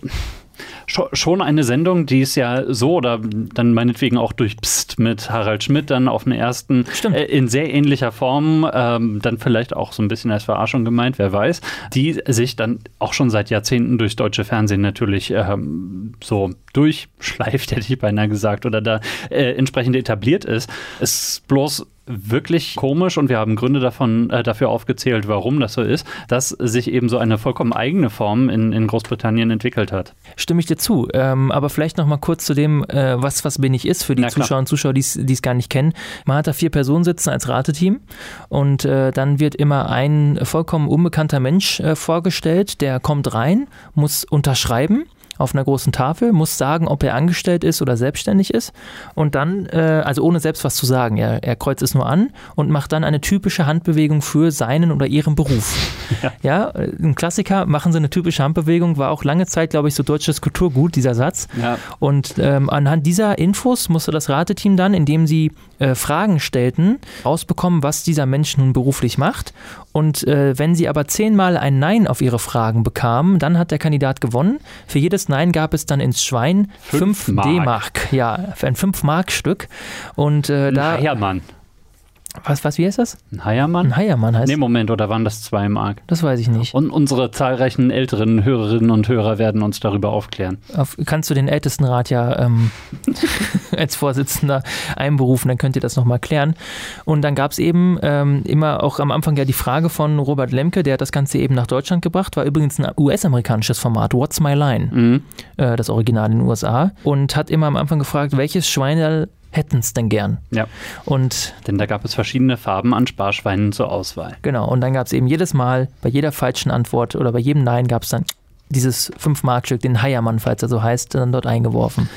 schon eine Sendung, die ist ja so oder dann meinetwegen auch durch Psst mit Harald Schmidt dann auf den ersten äh, in sehr ähnlicher Form, ähm, dann vielleicht auch so ein bisschen als Verarschung gemeint, wer weiß, die sich dann auch schon seit Jahrzehnten durchs deutsche Fernsehen natürlich ähm, so durchschleift, hätte ich beinahe gesagt, oder da äh, entsprechend etabliert ist. Es ist bloß wirklich komisch und wir haben Gründe davon, äh, dafür aufgezählt, warum das so ist, dass sich eben so eine vollkommen eigene Form in, in Großbritannien entwickelt hat. Stimme ich dir zu. Ähm, aber vielleicht noch mal kurz zu dem, äh, was was bin ich ist für die. Zuschauer und Zuschauer, die es gar nicht kennen. Man hat da vier Personen sitzen als Rateteam und äh, dann wird immer ein vollkommen unbekannter Mensch äh, vorgestellt, der kommt rein, muss unterschreiben auf einer großen Tafel, muss sagen, ob er angestellt ist oder selbstständig ist und dann, äh, also ohne selbst was zu sagen, er, er kreuzt es nur an und macht dann eine typische Handbewegung für seinen oder ihren Beruf. Ja, äh, ein Klassiker, machen sie eine typische Handbewegung, war auch lange Zeit, glaube ich, so deutsches Kulturgut, dieser Satz. Ja. Und ähm, anhand dieser Infos musste das Rateteam dann, indem sie äh, Fragen stellten, rausbekommen, was dieser Mensch nun beruflich macht. Und äh, wenn sie aber zehnmal ein Nein auf ihre Fragen bekamen, dann hat der Kandidat gewonnen. Für jedes Nein gab es dann ins Schwein Fünf 5 Mark. D-Mark. Ja, für ein 5-Mark-Stück. Und äh, da. Heiermann. Was, was, wie heißt das? Ein Heiermann? Ein Heiermann heißt Nee, Moment, oder waren das zwei Mark? Das weiß ich nicht. Und unsere zahlreichen älteren Hörerinnen und Hörer werden uns darüber aufklären. Auf, kannst du den Ältestenrat ja ähm, als Vorsitzender einberufen, dann könnt ihr das nochmal klären. Und dann gab es eben ähm, immer auch am Anfang ja die Frage von Robert Lemke, der hat das Ganze eben nach Deutschland gebracht, war übrigens ein US-amerikanisches Format, What's My Line, Mhm. äh, das Original in den USA, und hat immer am Anfang gefragt, welches Schweinerl hätten es denn gern? Ja, Und denn da gab es verschiedene Farben an Sparschweinen zur Auswahl. Genau, und dann gab es eben jedes Mal, bei jeder falschen Antwort oder bei jedem Nein gab es dann dieses 5-Mark-Stück, den Heiermann, falls er so heißt, dann dort eingeworfen.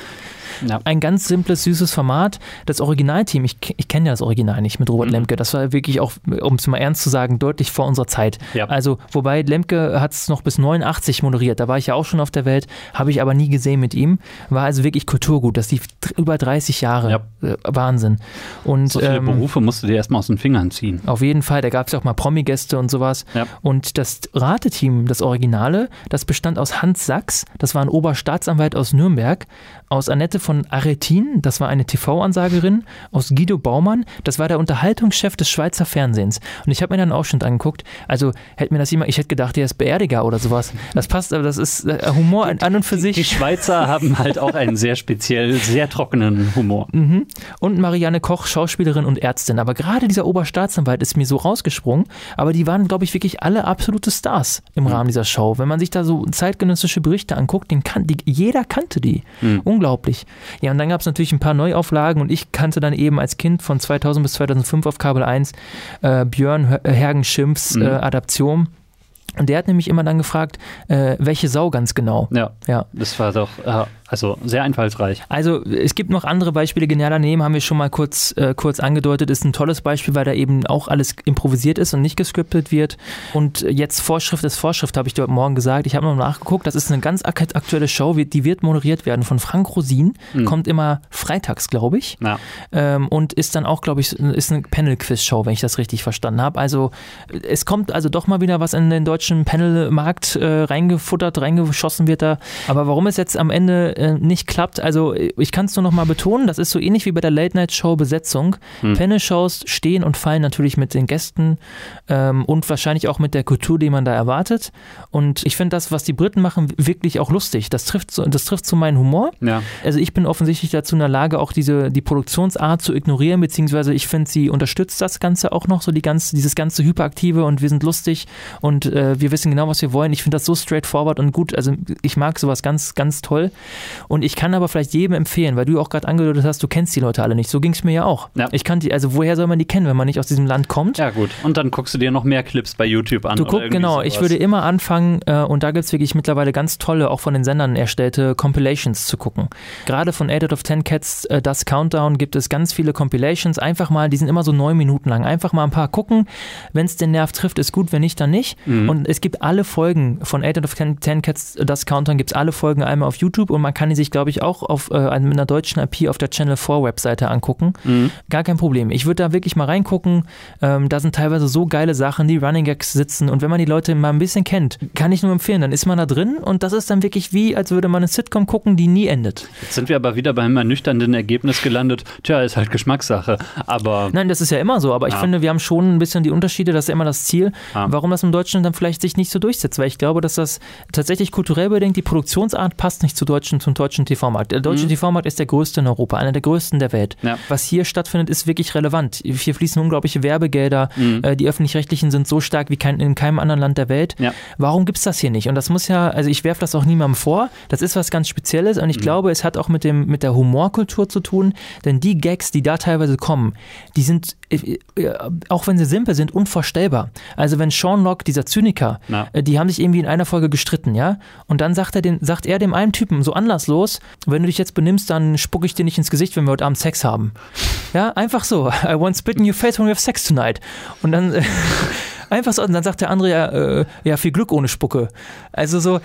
Ja. Ein ganz simples, süßes Format. Das Originalteam, ich, ich kenne ja das Original nicht mit Robert mhm. Lemke, das war wirklich auch, um es mal ernst zu sagen, deutlich vor unserer Zeit. Ja. Also, wobei Lemke hat es noch bis 89 moderiert, da war ich ja auch schon auf der Welt, habe ich aber nie gesehen mit ihm. War also wirklich Kulturgut, das lief über 30 Jahre. Ja. Äh, Wahnsinn. Und, so viele ähm, Berufe musst du dir erstmal aus den Fingern ziehen. Auf jeden Fall, da gab es auch mal Promi-Gäste und sowas. Ja. Und das Rateteam, das Originale, das bestand aus Hans Sachs, das war ein Oberstaatsanwalt aus Nürnberg, aus Annette von Aretin, das war eine TV-Ansagerin, aus Guido Baumann, das war der Unterhaltungschef des Schweizer Fernsehens. Und ich habe mir dann auch schon angeguckt, also hätte mir das jemand, ich hätte gedacht, der ist Beerdiger oder sowas. Das passt, aber das ist äh, Humor an und für sich. Die Schweizer haben halt auch einen sehr speziell, sehr trockenen Humor. Mhm. Und Marianne Koch, Schauspielerin und Ärztin. Aber gerade dieser Oberstaatsanwalt ist mir so rausgesprungen, aber die waren, glaube ich, wirklich alle absolute Stars im mhm. Rahmen dieser Show. Wenn man sich da so zeitgenössische Berichte anguckt, den kan die, jeder kannte die. Mhm unglaublich. Ja, und dann gab es natürlich ein paar Neuauflagen und ich kannte dann eben als Kind von 2000 bis 2005 auf Kabel 1 äh, Björn Hergenschimpfs mhm. äh, Adaption. Und der hat nämlich immer dann gefragt, äh, welche Sau ganz genau. Ja, ja. das war doch, äh, also sehr einfallsreich. Also es gibt noch andere Beispiele. Genial daneben haben wir schon mal kurz, äh, kurz angedeutet. Ist ein tolles Beispiel, weil da eben auch alles improvisiert ist und nicht gescriptet wird. Und jetzt Vorschrift ist Vorschrift, habe ich dir heute Morgen gesagt. Ich habe noch nachgeguckt. Das ist eine ganz aktuelle Show. Die wird moderiert werden von Frank Rosin. Mhm. Kommt immer freitags, glaube ich. Ja. Ähm, und ist dann auch, glaube ich, ist eine Panel-Quiz-Show, wenn ich das richtig verstanden habe. Also es kommt also doch mal wieder was in den deutschen Panel-Markt äh, reingefuttert, reingeschossen wird da. Aber warum es jetzt am Ende äh, nicht klappt. Also ich kann es nur noch mal betonen, das ist so ähnlich wie bei der Late-Night-Show Besetzung. Hm. Panel-Shows stehen und fallen natürlich mit den Gästen ähm, und wahrscheinlich auch mit der Kultur, die man da erwartet. Und ich finde das, was die Briten machen, wirklich auch lustig. Das trifft so, das trifft so meinen Humor. Ja. Also ich bin offensichtlich dazu in der Lage, auch diese die Produktionsart zu ignorieren, beziehungsweise ich finde, sie unterstützt das Ganze auch noch, so die ganze, dieses ganze Hyperaktive und wir sind lustig und äh, wir wissen genau, was wir wollen. Ich finde das so straightforward und gut. Also ich mag sowas ganz, ganz toll. Und ich kann aber vielleicht jedem empfehlen, weil du auch gerade angedeutet hast, du kennst die Leute alle nicht. So ging es mir ja auch. Ja. Ich kann die, also woher soll man die kennen, wenn man nicht aus diesem Land kommt? Ja, gut. Und dann guckst du dir noch mehr Clips bei YouTube an. Du guckst, genau. Sowas. Ich würde immer anfangen, äh, und da gibt es wirklich mittlerweile ganz tolle, auch von den Sendern erstellte Compilations zu gucken. Gerade von 8 out of 10 Cats, äh, das Countdown, gibt es ganz viele Compilations. Einfach mal, die sind immer so neun Minuten lang. Einfach mal ein paar gucken. Wenn es den Nerv trifft, ist gut, wenn nicht, dann nicht. Mhm. Und es gibt alle Folgen von 8 out of 10 Cats, das Countdown, gibt es alle Folgen einmal auf YouTube und man kann die sich, glaube ich, auch auf äh, einer deutschen IP auf der Channel 4 Webseite angucken. Mhm. Gar kein Problem. Ich würde da wirklich mal reingucken. Ähm, da sind teilweise so geile Sachen, die Running Gags sitzen und wenn man die Leute mal ein bisschen kennt, kann ich nur empfehlen, dann ist man da drin und das ist dann wirklich wie, als würde man eine Sitcom gucken, die nie endet. Jetzt sind wir aber wieder beim ernüchternden Ergebnis gelandet. Tja, ist halt Geschmackssache. Aber Nein, das ist ja immer so, aber ich finde, wir haben schon ein bisschen die Unterschiede, das ist ja immer das Ziel, ja. warum das im Deutschen dann vielleicht sich nicht so durchsetzt, weil ich glaube, dass das tatsächlich kulturell bedingt, die Produktionsart passt nicht zu deutschen, zum deutschen TV-Markt. Der deutsche mhm. TV-Markt ist der größte in Europa, einer der größten der Welt. Ja. Was hier stattfindet, ist wirklich relevant. Hier fließen unglaubliche Werbegelder. Mhm. Äh, die öffentlich-rechtlichen sind so stark wie kein, in keinem anderen Land der Welt. Ja. Warum gibt es das hier nicht? Und das muss ja, also ich werfe das auch niemandem vor. Das ist was ganz Spezielles und ich mhm. glaube, es hat auch mit, dem, mit der Humorkultur zu tun, denn die Gags, die da teilweise kommen, die sind, äh, äh, auch wenn sie simpel sind, unvorstellbar. Also wenn Sean Locke, dieser Zyniker, ja. die haben sich irgendwie in einer Folge gestritten, ja, und dann sagt er, den, sagt er dem einen Typen so anlasslos, wenn du dich jetzt benimmst, dann spucke ich dir nicht ins Gesicht, wenn wir heute Abend Sex haben. Ja, einfach so. I want spit in your face when we have sex tonight. Und dann, Einfach so. Und dann sagt der andere ja, äh, ja, viel Glück ohne Spucke. Also so,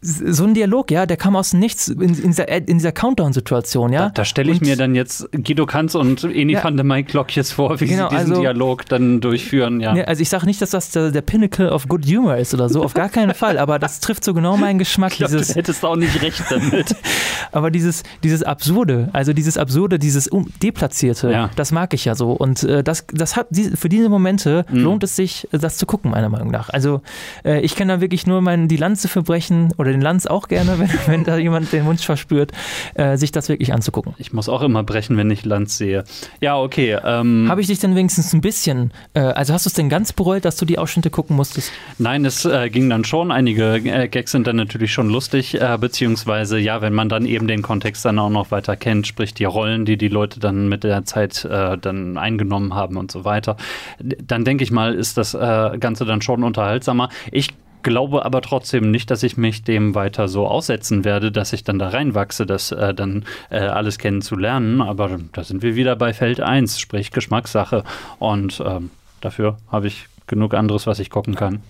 so ein Dialog, ja, der kam aus nichts in, in dieser, in dieser Countdown-Situation, ja. Da, da stelle ich und, mir dann jetzt Guido Kanz und Eni ja, van der Maik Glockjes vor, wie genau, sie diesen also, Dialog dann durchführen, ja. also ich sage nicht, dass das der, der, Pinnacle of Good Humor ist oder so, auf gar keinen Fall, aber das trifft so genau meinen Geschmack. Ich glaub, dieses, du hättest auch nicht recht damit. aber dieses, dieses Absurde, also dieses Absurde, dieses Deplatzierte, ja. das mag ich ja so. Und äh, das, das hat, für diese Momente mhm. lohnt es sich, das zu gucken, meiner Meinung nach. Also äh, ich kann da wirklich nur mein, die Lanze verbrechen oder den Lanz auch gerne, wenn, wenn da jemand den Wunsch verspürt, äh, sich das wirklich anzugucken. Ich muss auch immer brechen, wenn ich Lanz sehe. Ja, okay. Ähm, Habe ich dich denn wenigstens ein bisschen, äh, also hast du es denn ganz bereut, dass du die Ausschnitte gucken musstest? Nein, es äh, ging dann schon. Einige äh, Gags sind dann natürlich schon lustig, äh, beziehungsweise ja, wenn man dann eben den Kontext dann auch noch weiter kennt, sprich die Rollen, die die Leute dann mit der Zeit dann eingenommen haben und so weiter, dann denke ich mal, ist das Ganze dann schon unterhaltsamer. Ich glaube aber trotzdem nicht, dass ich mich dem weiter so aussetzen werde, dass ich dann da reinwachse, das äh, dann äh, alles kennenzulernen. Aber da sind wir wieder bei Feld 1, sprich Geschmackssache. Und ähm, dafür habe ich genug anderes, was ich gucken kann.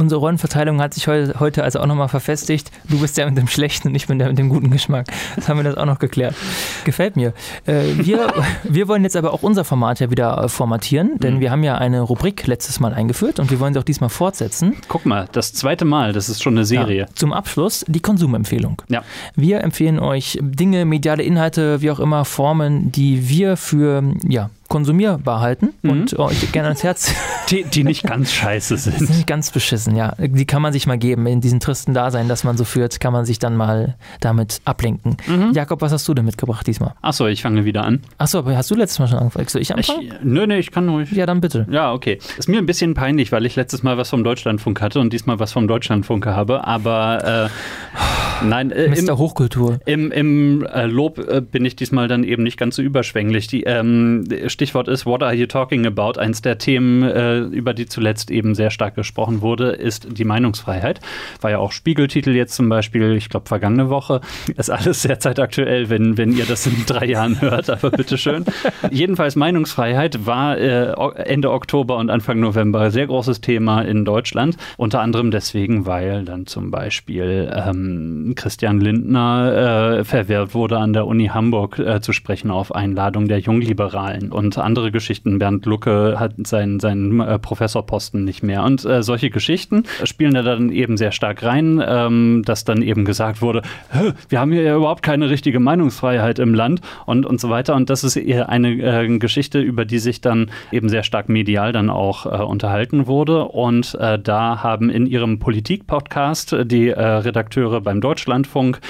Unsere Rollenverteilung hat sich heute also auch nochmal verfestigt. Du bist der mit dem schlechten und ich bin der mit dem guten Geschmack. Das haben wir das auch noch geklärt. Gefällt mir. Äh, wir, wir wollen jetzt aber auch unser Format ja wieder äh, formatieren, denn mhm. wir haben ja eine Rubrik letztes Mal eingeführt und wir wollen sie auch diesmal fortsetzen. Guck mal, das zweite Mal, das ist schon eine Serie. Ja, zum Abschluss die Konsumempfehlung. Ja. Wir empfehlen euch Dinge, mediale Inhalte, wie auch immer, Formen, die wir für ja, konsumierbar halten mhm. und euch gerne ans Herz. Die, die nicht ganz scheiße sind. Die sind nicht ganz beschissen, ja. Die kann man sich mal geben. In diesem tristen Dasein, das man so führt, kann man sich dann mal damit ablenken. Mhm. Jakob, was hast du denn mitgebracht diesmal? Achso, ich fange wieder an. Achso, aber hast du letztes Mal schon angefangen? Soll ich anfangen? Ich, nö, nö, ich kann ruhig. Ja, dann bitte. Ja, okay. Ist mir ein bisschen peinlich, weil ich letztes Mal was vom Deutschlandfunk hatte und diesmal was vom Deutschlandfunk habe, aber äh, nein. Äh, Mr. Im, Hochkultur. Im, im äh, Lob äh, bin ich diesmal dann eben nicht ganz so überschwänglich. Die, ähm, Stichwort ist What Are You Talking About? Eins der Themen, äh, über die zuletzt eben sehr stark gesprochen wurde, ist die Meinungsfreiheit. War ja auch Spiegeltitel jetzt zum Beispiel, ich glaube, vergangene Woche. Ist alles sehr zeitaktuell, wenn, wenn ihr das in drei Jahren hört, aber bitteschön. Jedenfalls Meinungsfreiheit war äh, Ende Oktober und Anfang November sehr großes Thema in Deutschland. Unter anderem deswegen, weil dann zum Beispiel ähm, Christian Lindner äh, verwehrt wurde, an der Uni Hamburg äh, zu sprechen auf Einladung der Jungliberalen und andere Geschichten. Bernd Lucke hat seinen, seinen äh, Professorposten nicht mehr. Und äh, solche Geschichten spielen da dann eben sehr stark rein, ähm, dass dann eben gesagt wurde, wir haben hier ja überhaupt keine richtige Meinungsfreiheit im Land und, und so weiter. Und das ist eher eine äh, Geschichte, über die sich dann eben sehr stark medial dann auch äh, unterhalten wurde. Und äh, da haben in ihrem Politik-Podcast die äh, Redakteure beim Deutschlandfunk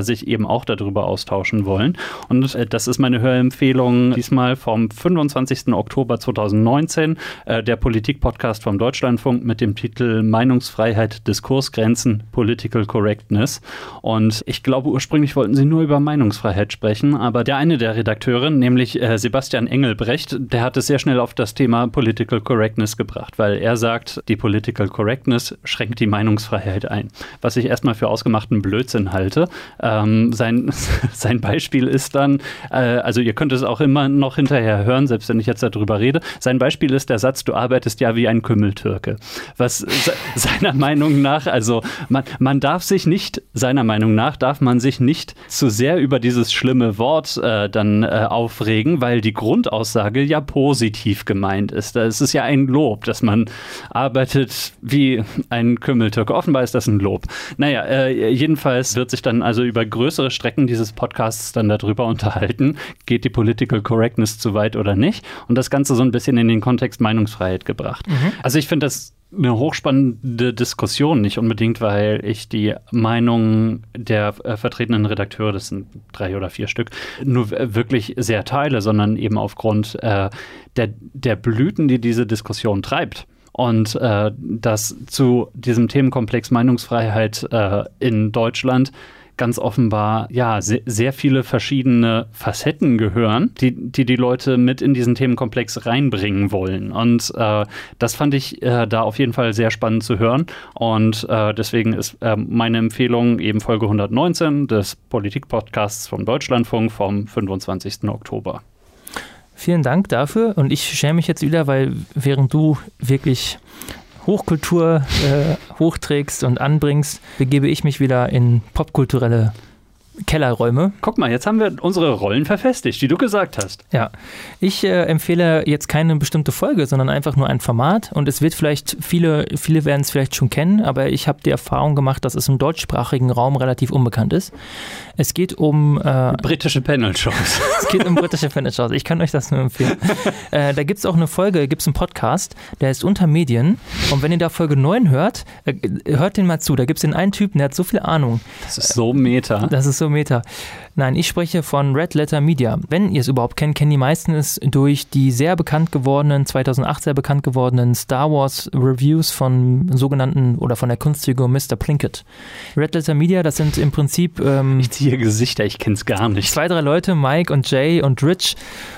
sich eben auch darüber austauschen wollen. Und das ist meine Hörempfehlung diesmal vom 25. 20. Oktober 2019, äh, der Politik-Podcast vom Deutschlandfunk mit dem Titel Meinungsfreiheit, Diskursgrenzen, Political Correctness. Und ich glaube, ursprünglich wollten sie nur über Meinungsfreiheit sprechen, aber der eine der Redakteure, nämlich äh, Sebastian Engelbrecht, der hat es sehr schnell auf das Thema Political Correctness gebracht, weil er sagt, die Political Correctness schränkt die Meinungsfreiheit ein. Was ich erstmal für ausgemachten Blödsinn halte. Ähm, sein, sein Beispiel ist dann, äh, also ihr könnt es auch immer noch hinterher hören, selbst wenn ich jetzt darüber rede. Sein Beispiel ist der Satz, du arbeitest ja wie ein Kümmeltürke. Was seiner Meinung nach, also man, man darf sich nicht, seiner Meinung nach, darf man sich nicht zu sehr über dieses schlimme Wort äh, dann äh, aufregen, weil die Grundaussage ja positiv gemeint ist. Es ist ja ein Lob, dass man arbeitet wie ein Kümmeltürke. Offenbar ist das ein Lob. Naja, äh, jedenfalls wird sich dann also über größere Strecken dieses Podcasts dann darüber unterhalten, geht die Political Correctness zu weit oder nicht und das Ganze so ein bisschen in den Kontext Meinungsfreiheit gebracht. Mhm. Also ich finde das eine hochspannende Diskussion, nicht unbedingt, weil ich die Meinung der äh, vertretenen Redakteure, das sind drei oder vier Stück, nur wirklich sehr teile, sondern eben aufgrund äh, der, der Blüten, die diese Diskussion treibt. Und äh, dass zu diesem Themenkomplex Meinungsfreiheit äh, in Deutschland ganz offenbar ja sehr, sehr viele verschiedene Facetten gehören, die, die die Leute mit in diesen Themenkomplex reinbringen wollen. Und äh, das fand ich äh, da auf jeden Fall sehr spannend zu hören. Und äh, deswegen ist äh, meine Empfehlung eben Folge 119 des Politik-Podcasts vom Deutschlandfunk vom 25. Oktober. Vielen Dank dafür. Und ich schäme mich jetzt wieder, weil während du wirklich Hochkultur äh, hochträgst und anbringst, begebe ich mich wieder in popkulturelle Kellerräume. Guck mal, jetzt haben wir unsere Rollen verfestigt, die du gesagt hast. Ja, ich äh, empfehle jetzt keine bestimmte Folge, sondern einfach nur ein Format. Und es wird vielleicht, viele, viele werden es vielleicht schon kennen, aber ich habe die Erfahrung gemacht, dass es im deutschsprachigen Raum relativ unbekannt ist. Es geht um. Äh, britische Panel-Shows. es geht um britische Panel-Shows. Ich kann euch das nur empfehlen. äh, da gibt es auch eine Folge, gibt es einen Podcast, der ist unter Medien. Und wenn ihr da Folge 9 hört, äh, hört den mal zu. Da gibt es den einen Typen, der hat so viel Ahnung. Das ist so meta. Das ist so Kilometer. Nein, ich spreche von Red Letter Media. Wenn ihr es überhaupt kennt, kennen die meisten es durch die sehr bekannt gewordenen, 2008 sehr bekannt gewordenen Star Wars Reviews von sogenannten oder von der Kunstfigur Mr. Plinkett. Red Letter Media, das sind im Prinzip. Ähm, ich ziehe Gesichter, ich kenne es gar nicht. Zwei, drei Leute, Mike und Jay, Jay und Rich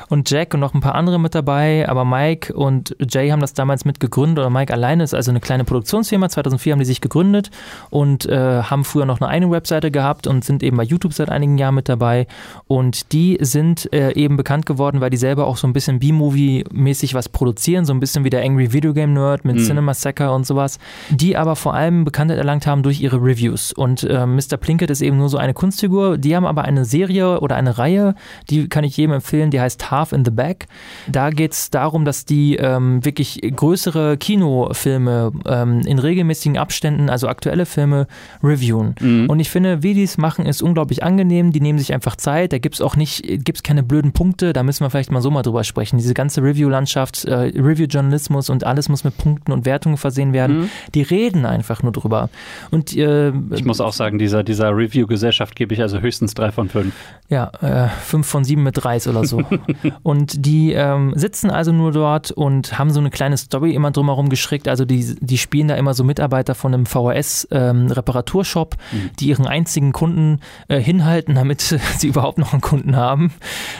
und Jack und noch ein paar andere mit dabei, aber Mike und Jay haben das damals mit gegründet oder Mike alleine ist also eine kleine Produktionsfirma. 2004 haben die sich gegründet und äh, haben früher noch eine eigene Webseite gehabt und sind eben bei YouTube seit einigen Jahren mit dabei und die sind äh, eben bekannt geworden, weil die selber auch so ein bisschen B-Movie-mäßig was produzieren, so ein bisschen wie der Angry Video Game Nerd mit mhm. Cinema Sacker und sowas, die aber vor allem Bekanntheit erlangt haben durch ihre Reviews und äh, Mr. Plinkett ist eben nur so eine Kunstfigur, die haben aber eine Serie oder eine Reihe, die kann ich jedem empfehlen, die heißt Half in the Back. Da geht es darum, dass die ähm, wirklich größere Kinofilme ähm, in regelmäßigen Abständen, also aktuelle Filme, reviewen. Mhm. Und ich finde, wie die es machen, ist unglaublich angenehm. Die nehmen sich einfach Zeit. Da gibt es auch nicht, gibt's keine blöden Punkte. Da müssen wir vielleicht mal so mal drüber sprechen. Diese ganze Review-Landschaft, äh, Review-Journalismus und alles muss mit Punkten und Wertungen versehen werden. Mhm. Die reden einfach nur drüber. Und äh, ich muss auch sagen, dieser, dieser Review-Gesellschaft gebe ich also höchstens drei von fünf. Ja, äh, fünf von sieben mit Reis oder so. und die ähm, sitzen also nur dort und haben so eine kleine Story immer drumherum geschickt. Also die, die spielen da immer so Mitarbeiter von einem VHS-Reparaturshop, ähm, mhm. die ihren einzigen Kunden äh, hinhalten, damit sie überhaupt noch einen Kunden haben.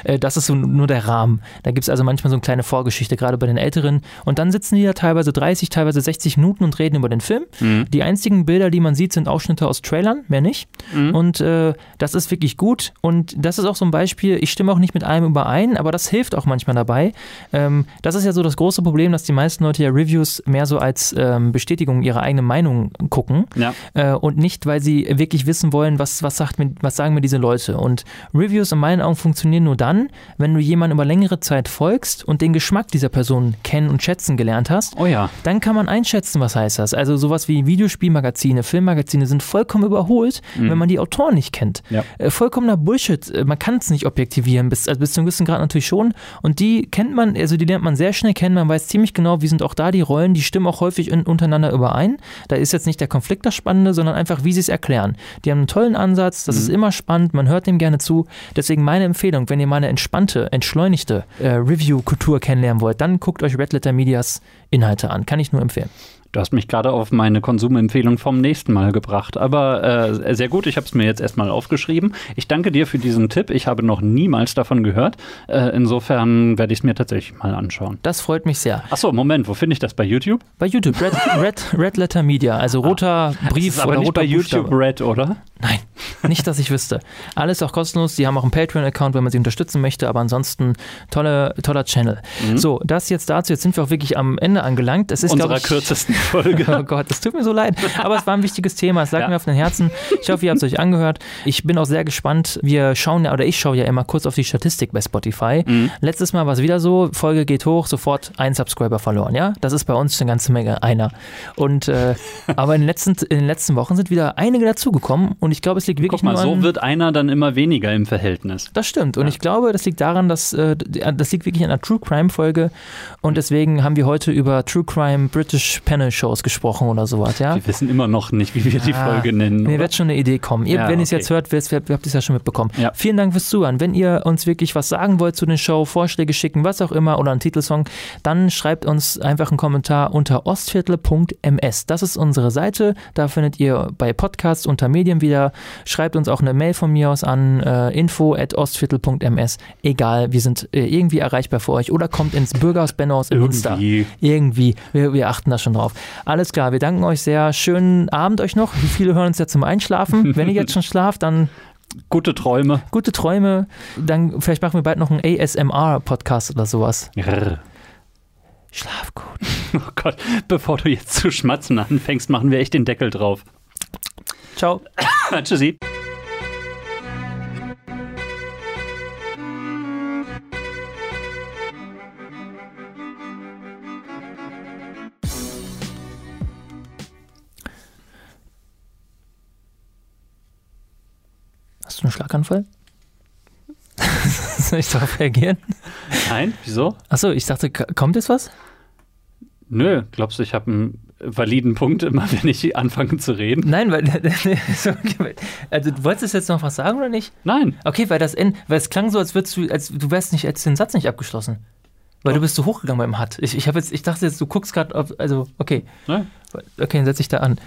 Äh, das ist so nur der Rahmen. Da gibt es also manchmal so eine kleine Vorgeschichte, gerade bei den Älteren. Und dann sitzen die da teilweise 30, teilweise 60 Minuten und reden über den Film. Mhm. Die einzigen Bilder, die man sieht, sind Ausschnitte aus Trailern, mehr nicht. Mhm. Und äh, das ist wirklich gut. Und das ist auch so ein Beispiel, ich stimme auch nicht mit allem überein, aber das hilft auch manchmal dabei. Ähm, das ist ja so das große Problem, dass die meisten Leute ja Reviews mehr so als ähm, Bestätigung ihrer eigenen Meinung gucken ja. äh, und nicht, weil sie wirklich wissen wollen, was, was, sagt mir, was sagen mir diese Leute. Und Reviews in meinen Augen funktionieren nur dann, wenn du jemandem über längere Zeit folgst und den Geschmack dieser Person kennen und schätzen gelernt hast. Oh ja. Dann kann man einschätzen, was heißt das. Also sowas wie Videospielmagazine, Filmmagazine sind vollkommen überholt, mhm. wenn man die Autoren nicht kennt. Ja. Äh, vollkommener Bullshit. Äh, man kann es nicht objektivieren, bis, also bis zu einem gewissen Grad natürlich schon. Und die kennt man, also die lernt man sehr schnell kennen. Man weiß ziemlich genau, wie sind auch da die Rollen. Die stimmen auch häufig in, untereinander überein. Da ist jetzt nicht der Konflikt das Spannende, sondern einfach, wie sie es erklären. Die haben einen tollen Ansatz. Das mhm. ist immer spannend. Man hört dem gerne zu. Deswegen meine Empfehlung, wenn ihr mal eine entspannte, entschleunigte äh, Review-Kultur kennenlernen wollt, dann guckt euch Red Letter Medias Inhalte an. Kann ich nur empfehlen. Du hast mich gerade auf meine Konsumempfehlung vom nächsten Mal gebracht. Aber äh, sehr gut, ich habe es mir jetzt erstmal aufgeschrieben. Ich danke dir für diesen Tipp. Ich habe noch niemals davon gehört. Äh, insofern werde ich es mir tatsächlich mal anschauen. Das freut mich sehr. Achso, Moment, wo finde ich das? Bei YouTube? Bei YouTube, Red, Red, Red Letter Media, also ah. roter ah, Brief ist aber oder nicht roter bei YouTube Red, oder? Nein, nicht, dass ich wüsste. Alles auch kostenlos. Sie haben auch einen Patreon-Account, wenn man sie unterstützen möchte, aber ansonsten tolle, toller Channel. Mhm. So, das jetzt dazu. Jetzt sind wir auch wirklich am Ende angelangt. Es ist, Unserer ich, kürzesten Folge. oh Gott, es tut mir so leid. Aber es war ein wichtiges Thema. Es lag ja. mir auf den Herzen. Ich hoffe, ihr habt es euch angehört. Ich bin auch sehr gespannt. Wir schauen ja, oder ich schaue ja immer kurz auf die Statistik bei Spotify. Mhm. Letztes Mal war es wieder so: Folge geht hoch, sofort ein Subscriber verloren. Ja, das ist bei uns eine ganze Menge. Einer. Und, äh, aber in den, letzten, in den letzten Wochen sind wieder einige dazugekommen. Und ich glaube, es liegt wirklich Guck mal, so wird einer dann immer weniger im Verhältnis. Das stimmt. Und ja. ich glaube, das liegt daran, dass äh, das liegt wirklich an einer True Crime Folge. Und deswegen haben wir heute über True Crime British Panel Shows gesprochen oder sowas. Ja? Wir wissen immer noch nicht, wie wir ja. die Folge nennen. Mir wird schon eine Idee kommen. Ihr, ja, wenn ihr es jetzt hört, wisst, ihr habt es ja schon mitbekommen. Vielen Dank fürs Zuhören. Wenn ihr uns wirklich was sagen wollt zu den Show, Vorschläge schicken, was auch immer oder einen Titelsong, dann schreibt uns einfach einen Kommentar unter ostviertel.ms. Das ist unsere Seite. Da findet ihr bei Podcasts unter Medien wieder. Schreibt uns auch eine Mail von mir aus an äh, info.ostviertel.ms. Egal, wir sind äh, irgendwie erreichbar für euch oder kommt ins Bürgerhaus Bennohaus in Münster. Irgendwie. Wir, wir achten da schon drauf. Alles klar, wir danken euch sehr. Schönen Abend euch noch. Wie viele hören uns ja zum Einschlafen? Wenn ihr jetzt schon schlaft, dann Gute Träume. Gute Träume. Dann vielleicht machen wir bald noch einen ASMR-Podcast oder sowas. Rrr. Schlaf gut. Oh Gott, bevor du jetzt zu schmatzen anfängst, machen wir echt den Deckel drauf. Ciao. Tschüssi. Hast du einen Schlaganfall? Soll ich darauf reagieren? Nein, wieso? Achso, ich dachte, kommt jetzt was? Nö, glaubst du, ich habe einen validen Punkt immer, wenn ich anfange zu reden? Nein, weil also du wolltest jetzt noch was sagen oder nicht? Nein. Okay, weil das weil es klang so, als würdest du, als du wärst nicht, als den Satz nicht abgeschlossen. Weil Doch. du bist so hochgegangen beim Hut. Ich, ich, jetzt, ich dachte jetzt, du guckst gerade also okay. Nein. Okay, dann setz ich da an.